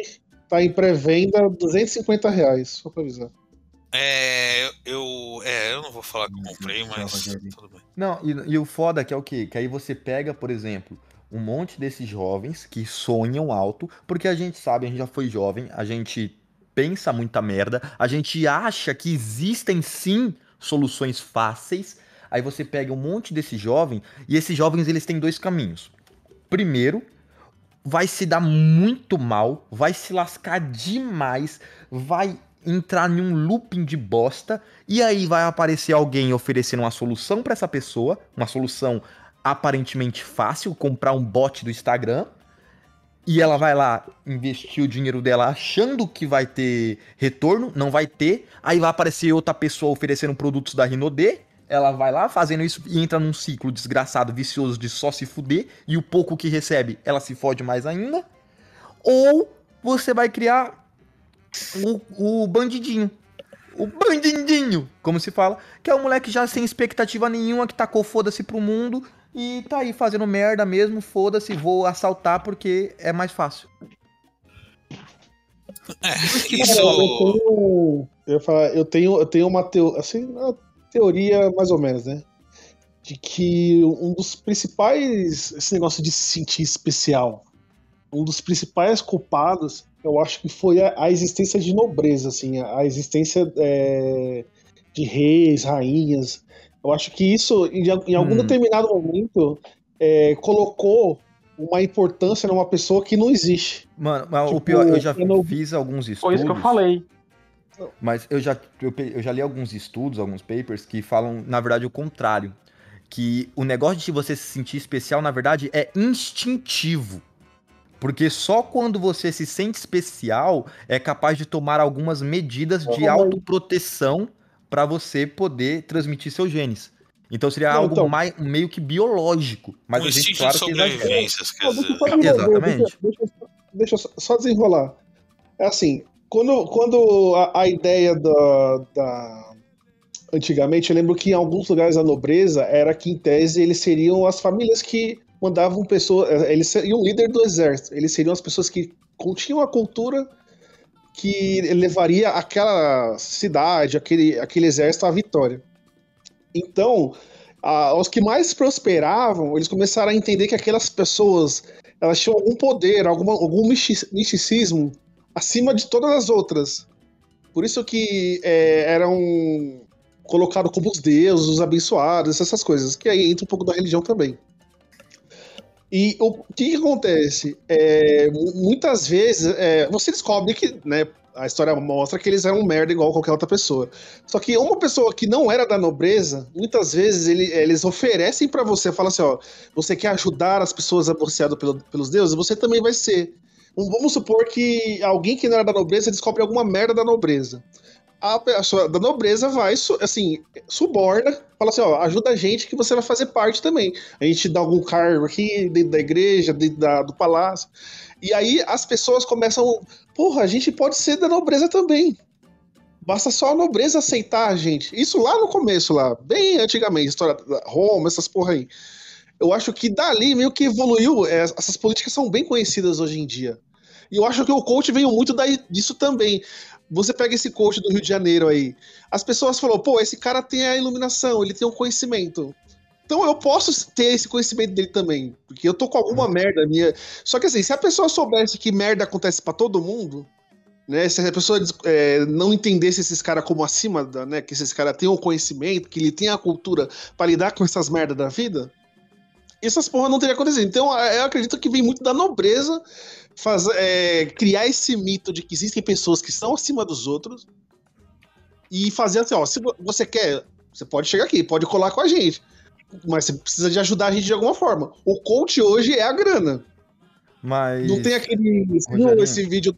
tá em pré-venda 250 reais, só pra avisar. É, eu, é, eu não vou falar que eu comprei, mas tudo bem. Não, e, e o foda que é o quê? Que aí você pega, por exemplo, um monte desses jovens que sonham alto, porque a gente sabe, a gente já foi jovem, a gente pensa muita merda, a gente acha que existem sim soluções fáceis. Aí você pega um monte desse jovem e esses jovens eles têm dois caminhos. Primeiro, vai se dar muito mal, vai se lascar demais, vai entrar em um looping de bosta e aí vai aparecer alguém oferecendo uma solução pra essa pessoa, uma solução aparentemente fácil, comprar um bot do Instagram. E ela vai lá investir o dinheiro dela achando que vai ter retorno, não vai ter. Aí vai aparecer outra pessoa oferecendo produtos da Rinode. Ela vai lá fazendo isso e entra num ciclo desgraçado, vicioso de só se fuder. E o pouco que recebe, ela se fode mais ainda. Ou você vai criar o, o bandidinho. O bandidinho, como se fala. Que é um moleque já sem expectativa nenhuma, que tacou foda-se pro mundo. E tá aí fazendo merda mesmo, foda-se, vou assaltar porque é mais fácil. É, Eu isso. tenho, eu, ia falar, eu tenho, eu tenho uma, teo, assim, teoria, mais ou menos, né? De que um dos principais. Esse negócio de se sentir especial. Um dos principais culpados, eu acho que foi a, a existência de nobreza, assim, a, a existência é, de reis, rainhas. Eu acho que isso, em, em algum Hum. determinado momento, é, colocou uma importância numa pessoa que não existe. Mano, mas o Tipo, pior, eu já eu não- fiz alguns estudos. Foi isso que eu falei. Mas eu já, eu, eu já li alguns estudos, alguns papers que falam, na verdade, o contrário. Que o negócio de você se sentir especial, na verdade, é instintivo. Porque só quando você se sente especial é capaz de tomar algumas medidas de autoproteção para você poder transmitir seus genes. Então seria Não, algo então- mais, meio que biológico. Mas um a gente, claro de que exagera. Não, deixa Exatamente. Deixa, deixa deixa só desenrolar. É assim, quando, quando a, a ideia da, da- Antigamente, eu lembro que em alguns lugares da nobreza era que, em tese, eles seriam as famílias que mandavam pessoas. Eles seriam o líder do exército. Eles seriam as pessoas que continham a cultura que levaria aquela cidade, aquele, aquele exército à vitória. Então, ah, os que mais prosperavam, eles começaram a entender que aquelas pessoas elas tinham algum poder, alguma, algum misti- misticismo acima de todas as outras. Por isso que é, eram colocados como os deuses, os abençoados, essas coisas, que aí entra um pouco da religião também. E o que, que acontece? É, mu- muitas vezes é, você descobre que né, A história mostra que eles eram merda igual qualquer outra pessoa. Só que uma pessoa que não era da nobreza, muitas vezes ele- eles oferecem pra você, fala assim, ó, você quer ajudar as pessoas aborreciadas pelo- pelos deuses, você também vai ser. Vamos supor que alguém que não era da nobreza descobre alguma merda da nobreza. A pessoa da nobreza vai, assim, suborna, fala assim, ó, ajuda a gente que você vai fazer parte também. A gente dá algum cargo aqui dentro da igreja, dentro da- do palácio. E aí as pessoas começam, porra, a gente pode ser da nobreza também. Basta só a nobreza aceitar a gente. Isso lá no começo, lá, bem antigamente, história da Roma, essas porra aí. Eu acho que dali meio que evoluiu. é, essas políticas são bem conhecidas hoje em dia. E eu acho que o coach veio muito daí, disso também. Você pega esse coach do Rio de Janeiro aí. As pessoas falaram, pô, esse cara tem a iluminação, ele tem o conhecimento. Então eu posso ter esse conhecimento dele também. Porque eu tô com alguma merda minha. Só que assim, se a pessoa soubesse que merda acontece pra todo mundo, né? Se a pessoa é, não entendesse esses caras como acima, da, né? Que esses caras têm o conhecimento, que ele tem a cultura pra lidar com essas merdas da vida, essas porra não teria acontecido. Então eu acredito que vem muito da nobreza faz, é, criar esse mito de que existem pessoas que são acima dos outros e fazer assim, ó, se vo- você quer, você pode chegar aqui, pode colar com a gente, mas você precisa de ajudar a gente de alguma forma. O coach hoje é a grana. Mas. Não tem aquele. Rogerinho. esse vídeo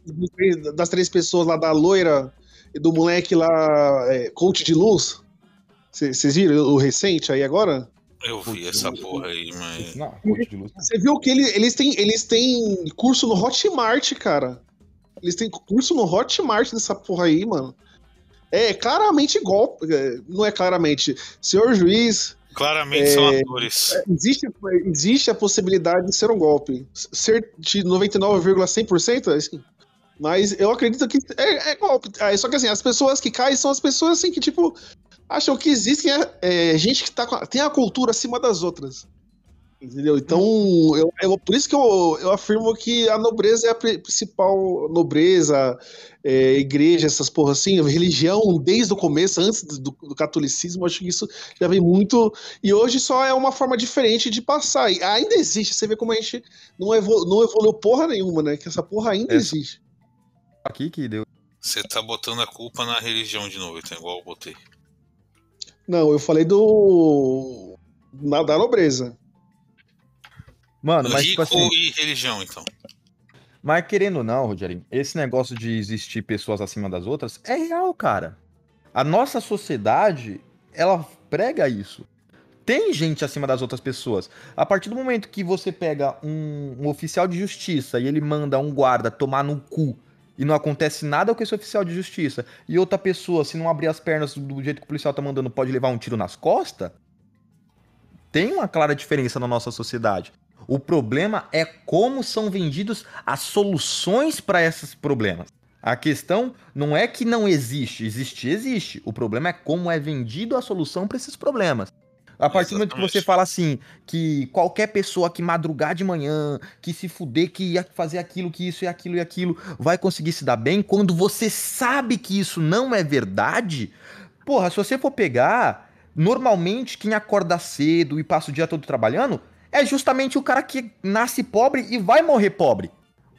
das três pessoas lá, da loira e do moleque lá, é, coach de luz? Vocês viram o recente aí agora? Eu vi essa porra aí, mas. Não. Você viu que ele- eles, têm, eles têm curso no Hotmart, cara. Eles têm curso no Hotmart nessa porra aí, mano. É claramente golpe. é, Não é claramente. Senhor juiz, Claramente são É, atores. existe, existe a possibilidade de ser um golpe. Ser de 99,100%, é assim. Mas eu acredito que é, é golpe. Ah, Só que assim, as pessoas que caem são as pessoas assim que, tipo, acham que existem é, gente que tá, com a- tem a cultura acima das outras. Entendeu? Então, eu, eu- por isso que eu, eu afirmo que a nobreza é a pri- principal nobreza, é, igreja, essas porra assim, religião, desde o começo, antes do, do catolicismo, acho que isso já vem muito. E hoje só é uma forma diferente de passar. E ainda existe, você vê como a gente não, evolu não evoluiu porra nenhuma, né? Que essa porra ainda Essa- existe. Aqui que deu. Você tá botando a culpa na religião de novo, então, igual eu botei. Não, eu falei do. na- da nobreza. Mano, mas Rico tipo assim. e religião, então. Mas querendo ou não, Rogerinho, esse negócio de existir pessoas acima das outras é real, cara. A nossa sociedade, ela prega isso. Tem gente acima das outras pessoas. A partir do momento que você pega um, um oficial de justiça e ele manda um guarda tomar no cu e não acontece nada com esse oficial de justiça, e outra pessoa, se não abrir as pernas do jeito que o policial tá mandando, pode levar um tiro nas costas, tem uma clara diferença na nossa sociedade. O problema é como são vendidos as soluções para esses problemas. A questão não é que não existe, existe, existe. O problema é como é vendido a solução para esses problemas. A partir do momento que você fala assim, que qualquer pessoa que madrugar de manhã, que se fuder, que ia fazer aquilo, que isso e aquilo e aquilo, vai conseguir se dar bem, quando você sabe que isso não é verdade, porra, se você for pegar, normalmente quem acorda cedo e passa o dia todo trabalhando é justamente o cara que nasce pobre e vai morrer pobre.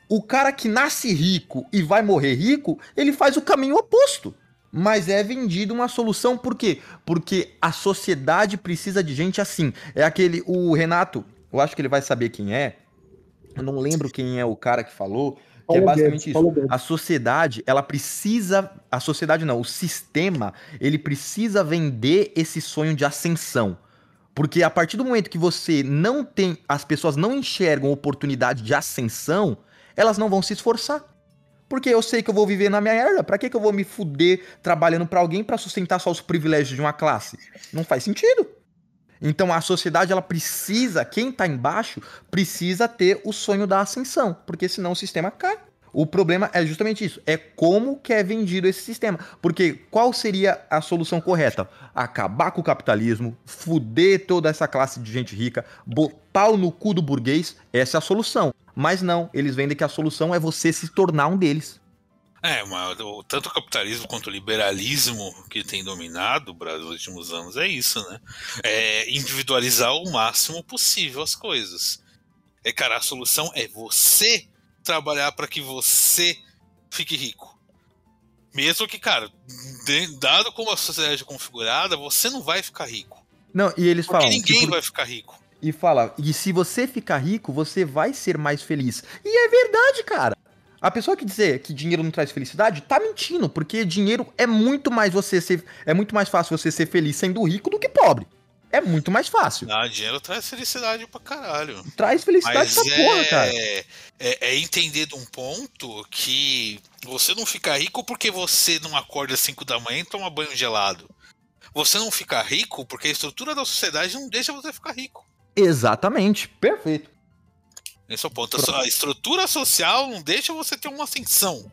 O cara que nasce rico e vai morrer rico, ele faz o caminho oposto. Mas é vendido uma solução, por quê? Porque a sociedade precisa de gente assim. É aquele. O Renato, eu acho que ele vai saber quem é. Eu não lembro quem é o cara que falou. Que é basicamente isso. A sociedade, ela precisa. A sociedade não, o sistema, ele precisa vender esse sonho de ascensão. Porque a partir do momento que você não tem. As pessoas não enxergam oportunidade de ascensão, elas não vão se esforçar. Porque eu sei que eu vou viver na minha era. Pra que, que eu vou me fuder trabalhando pra alguém pra sustentar só os privilégios de uma classe? Não faz sentido. Então a sociedade ela precisa, quem tá embaixo, precisa ter o sonho da ascensão, porque senão o sistema cai. O problema é justamente isso, é como que é vendido esse sistema. Porque qual seria a solução correta? Acabar com o capitalismo, fuder toda essa classe de gente rica, botar o no cu do burguês, essa é a solução. Mas não, eles vendem que a solução é você se tornar um deles. É, o- tanto o capitalismo quanto o liberalismo que tem dominado o Brasil nos últimos anos é isso, né? É individualizar o máximo possível as coisas. É, cara, a solução é você trabalhar para que você fique rico. Mesmo que, cara, dado como a sociedade é configurada, você não vai ficar rico. Não, e eles Porque falam. que ninguém por- vai ficar rico. E fala, e se você ficar rico, você vai ser mais feliz. E é verdade, cara. A pessoa que dizer que dinheiro não traz felicidade tá mentindo, porque dinheiro é muito mais você ser, é muito mais fácil você ser feliz sendo rico do que pobre. É muito mais fácil. Ah, dinheiro traz felicidade pra caralho. Traz felicidade Mas pra porra, cara. é, é, é entender de um ponto que você não fica rico porque você não acorda às 5 da manhã e toma banho gelado. Você não fica rico porque a estrutura da sociedade não deixa você ficar rico. Exatamente. Perfeito. Esse é o ponto. A estrutura social não deixa você ter uma ascensão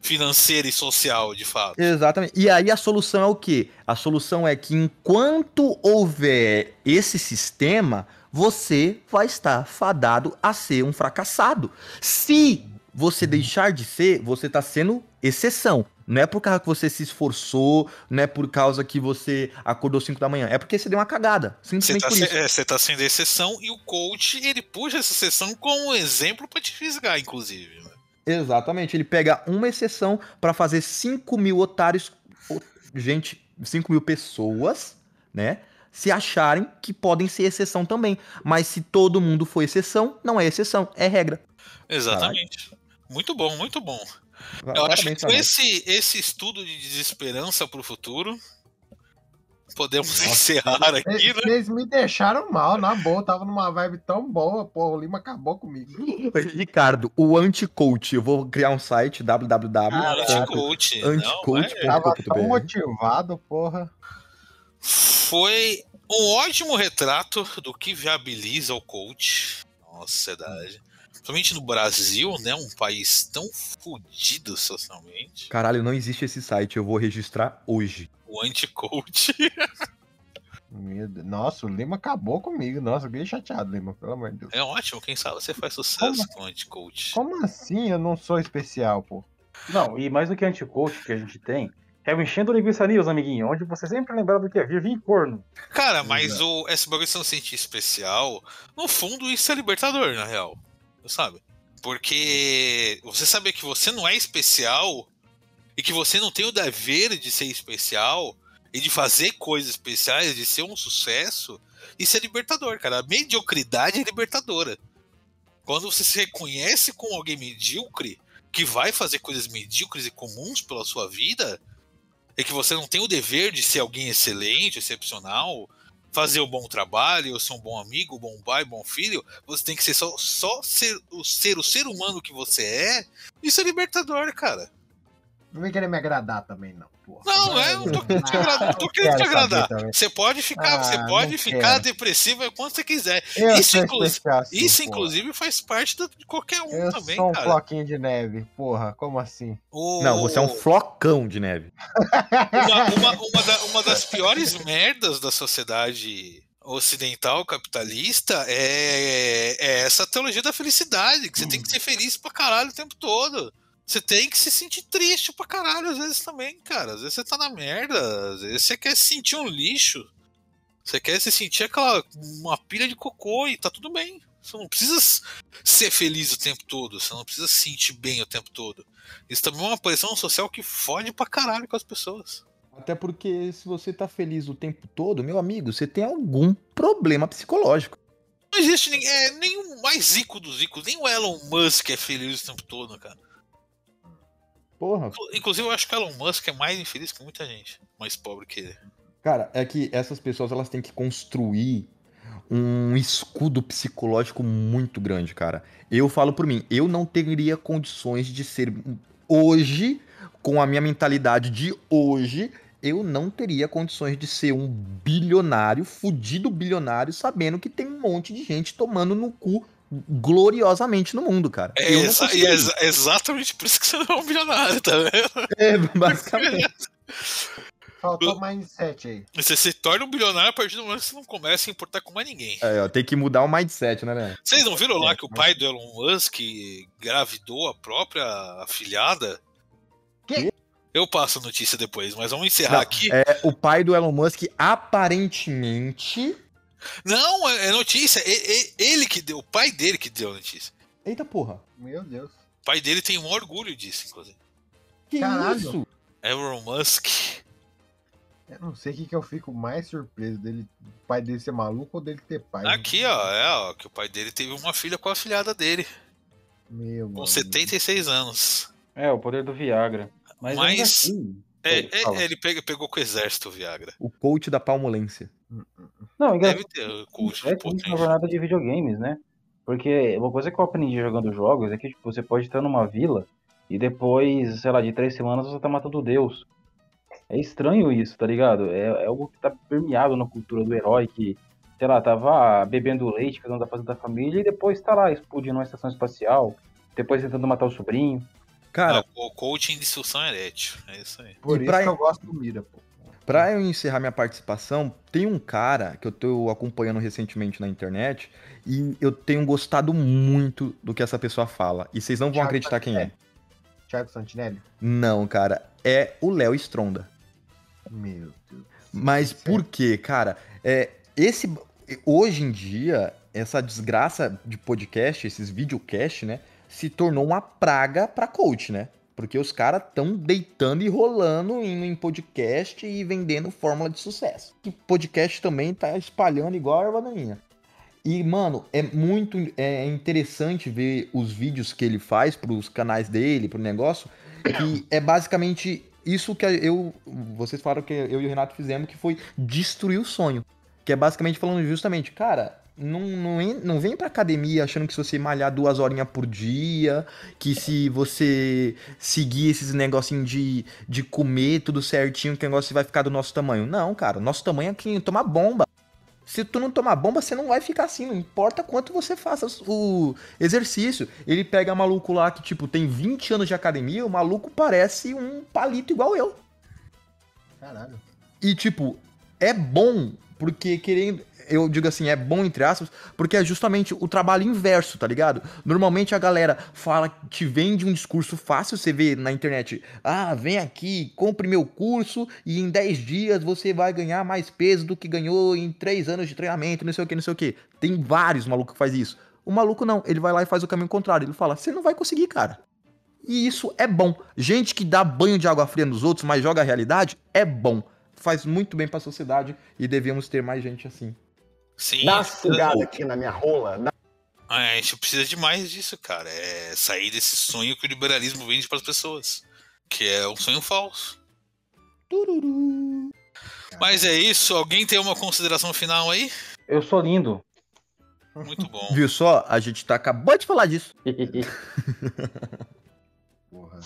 financeira e social, de fato. Exatamente. E aí a solução é o quê? A solução é que enquanto houver esse sistema, você vai estar fadado a ser um fracassado. Se você deixar de ser, você está sendo exceção. Não é por causa que você se esforçou, não é por causa que você acordou 5 da manhã. É porque você deu uma cagada. Você Simplesmente tá, por se- isso. é, você tá sendo exceção e o coach ele puxa essa exceção como um exemplo pra te fisgar, inclusive. Exatamente. Ele pega uma exceção para fazer 5 mil otários, o- gente, 5 mil pessoas, né? Se acharem que podem ser exceção também. Mas se todo mundo for exceção, não é exceção, é regra. Exatamente. Muito bom, muito bom. Eu acho que com esse, esse estudo de desesperança pro futuro, podemos encerrar aqui, Eles, né? eles me deixaram mal, na boa. Tava numa vibe tão boa, pô. O Lima acabou comigo. Ricardo, o anti-coach, eu vou criar um site www. Anti-coach. não, Anti-coach. é. Tava tão motivado, porra. Foi um ótimo retrato do que viabiliza o coach nossa sociedade. Principalmente no Brasil, né? Um país tão fodido socialmente. Caralho, não existe esse site, eu vou registrar hoje. O anti-coach. Nossa, o Lima acabou comigo. Nossa, eu fiquei chateado, Lima, pelo amor de Deus. É ótimo, quem sabe você faz sucesso Como? com o anti-coach. Como assim eu não sou especial, pô? Não, e mais do que anti-coach que a gente tem, é o Enchendo Linguiça News, amiguinho, onde você sempre lembra do que é vir, vir corno. Cara, mas o, esse bagulho de sentir especial, no fundo isso é libertador, na real. Sabe? Porque você saber que você não é especial e que você não tem o dever de ser especial e de fazer coisas especiais, de ser um sucesso, isso é libertador, cara. A mediocridade é libertadora. Quando você se reconhece como alguém medíocre, que vai fazer coisas medíocres e comuns pela sua vida, e que você não tem o dever de ser alguém excelente, excepcional, fazer um bom trabalho, ser um bom amigo, bom pai, bom filho, você tem que ser só, só ser, o, ser o ser humano que você é. Isso é libertador, cara. Não vem querer me agradar também, não, porra. Não, é, não tô querendo te agradar. Não tô querendo te agradar. Você pode ficar, Ah, você não pode ficar quero. depressivo quando você quiser. Eu Isso, inclu- especial, sim, Isso, inclusive, faz parte de qualquer um Eu também, sou um cara. floquinho de neve, porra. Como assim? O- Não, você é um flocão de neve. uma, uma, uma, da- uma das piores merdas da sociedade ocidental capitalista é, é essa teologia da felicidade, que você tem que ser feliz pra caralho o tempo todo. Você tem que se sentir triste pra caralho às vezes também, cara. Às vezes você tá na merda, às vezes você quer se sentir um lixo. Você quer se sentir aquela uma pilha de cocô e tá tudo bem. Você não precisa ser feliz o tempo todo, você não precisa se sentir bem o tempo todo. Isso também é uma pressão social que fode pra caralho com as pessoas. Até porque se você tá feliz o tempo todo, meu amigo, você tem algum problema psicológico. Não existe ninguém, é, nenhum mais rico dos ricos, nem o Elon Musk é feliz o tempo todo, cara. Porra, Inclu- Inclusive, eu acho que o Elon Musk é mais infeliz que muita gente, mais pobre que ele. Cara, é que essas pessoas elas têm que construir um escudo psicológico muito grande, cara. Eu falo por mim, eu não teria condições de ser hoje, com a minha mentalidade de hoje, eu não teria condições de ser um bilionário, fudido bilionário, sabendo que tem um monte de gente tomando no cu gloriosamente no mundo, cara. É, exa- e é exa- exatamente por isso que você não é um bilionário, tá vendo? É, basicamente. Faltou mindset aí. Você se torna um bilionário a partir do momento que você não começa a importar com mais ninguém. É, ó, tem que mudar o mindset, né, né? Vocês não viram lá É, que o pai do Elon Musk gravidou a própria afilhada? Que? Eu passo a notícia depois, mas vamos encerrar Não, aqui. É, o pai do Elon Musk aparentemente. Não, é é notícia. E- e- Ele que deu, o pai dele que deu a notícia. Eita porra. Meu Deus. O pai dele tem um orgulho disso, inclusive. Que Caralho. isso? Elon Musk. Eu não sei o que, que eu fico mais surpreso dele, o pai dele ser maluco ou dele ter pai. Aqui, ó, é, ó, que o pai dele teve uma filha com a filhada dele, Meu com amigo. 76 anos. É, o poder do Viagra. Mas, Mas- assim, É, é, ele pega- pegou com o exército o Viagra. O coach da palmolência. Não, engraçado. Deve ter o coach É na jornada de videogames, né? Porque uma coisa que eu aprendi jogando jogos é que tipo, você pode estar numa vila e depois, sei lá, de três semanas você tá matando Deus. É estranho isso, tá ligado? É, é algo que tá permeado na cultura do herói que, sei lá, tava bebendo leite, cuidando da fazenda da família e depois tá lá explodindo uma estação espacial, depois tentando matar o sobrinho. Cara, Não, o coaching de disfunção erétil. É isso aí. Por E isso pra- que eu gosto do Mira, pô. Pra eu encerrar minha participação, tem um cara que eu tô acompanhando recentemente na internet e eu tenho gostado muito do que essa pessoa fala. E vocês não vão Thiago acreditar quem é. Thiago Santinelli? Não, cara, é o Léo Stronda. Meu Deus. Mas por quê, cara? É, esse hoje em dia essa desgraça de podcast, esses videocast, né, se tornou uma praga pra coach, né? Porque os caras tão deitando e rolando indo em podcast e vendendo fórmula de sucesso. E podcast também tá espalhando igual a erva daninha. E, mano, é muito é interessante ver os vídeos que ele faz pros canais dele, pro negócio, que é basicamente isso que eu. Vocês falaram que eu e o Renato fizemos, que foi destruir o sonho. Que é basicamente falando justamente, cara, não, não, não vem pra academia achando que se você malhar duas horinhas por dia, que se você seguir esses negocinhos de, de comer tudo certinho, que o negócio vai ficar do nosso tamanho. Não, cara, o nosso tamanho é que tomar bomba. Se tu não tomar bomba, você não vai ficar assim, não importa quanto você faça o exercício. Ele pega maluco lá que, tipo, tem 20 anos de academia, o maluco parece um palito igual eu. Caralho. E, tipo, é bom, porque querendo. Eu digo assim, é bom entre aspas, porque é justamente o trabalho inverso, tá ligado? Normalmente a galera fala, te vende um discurso fácil, você vê na internet, ah, vem aqui, compre meu curso e em 10 dias você vai ganhar mais peso do que ganhou em 3 anos de treinamento, não sei o que, não sei o que. Tem vários malucos que faz isso. O maluco não, ele vai lá e faz o caminho contrário. Ele fala, você não vai conseguir, cara. E isso é bom. Gente que dá banho de água fria nos outros, mas joga a realidade, é bom. Faz muito bem pra sociedade e devemos ter mais gente assim. Sim. Dá uma sugada aqui na minha rola. Dá... A gente precisa de mais disso, cara. É sair desse sonho que o liberalismo vende para as pessoas. Que é um sonho falso. Tururu. Mas é isso. Alguém tem uma consideração final aí? Eu sou lindo. Muito bom. Viu só? A gente tá acabando de falar disso. Porra.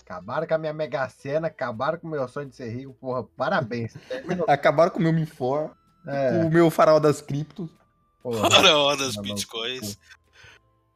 Acabaram com a minha mega cena, acabaram com o meu sonho de ser rico, porra. Parabéns. Acabaram com o meu Minfor, É, o meu farol das criptos. das Tá bom. bitcoins.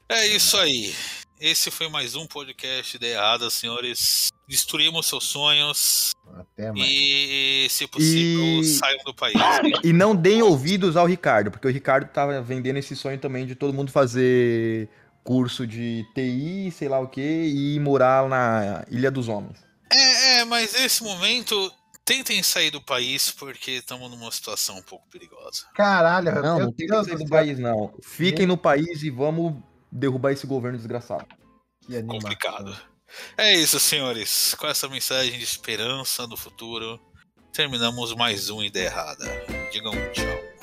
É isso aí. Esse foi mais um podcast de errada, senhores. Destruímos seus sonhos Até mais. e, se possível, E- saiam do país. E não deem ouvidos ao Ricardo, porque o Ricardo tava vendendo esse sonho também de todo mundo fazer curso de TI, sei lá o que, e morar na Ilha dos Homens. É, é, mas nesse momento, tentem sair do país porque estamos numa situação um pouco perigosa. Caralho, Não, não tem que Deus sair do país, não. Fiquem no país e vamos derrubar esse governo desgraçado. que animação. Complicado. É isso, senhores. Com essa mensagem de esperança no futuro, terminamos mais um Ideia Errada. Digam tchau.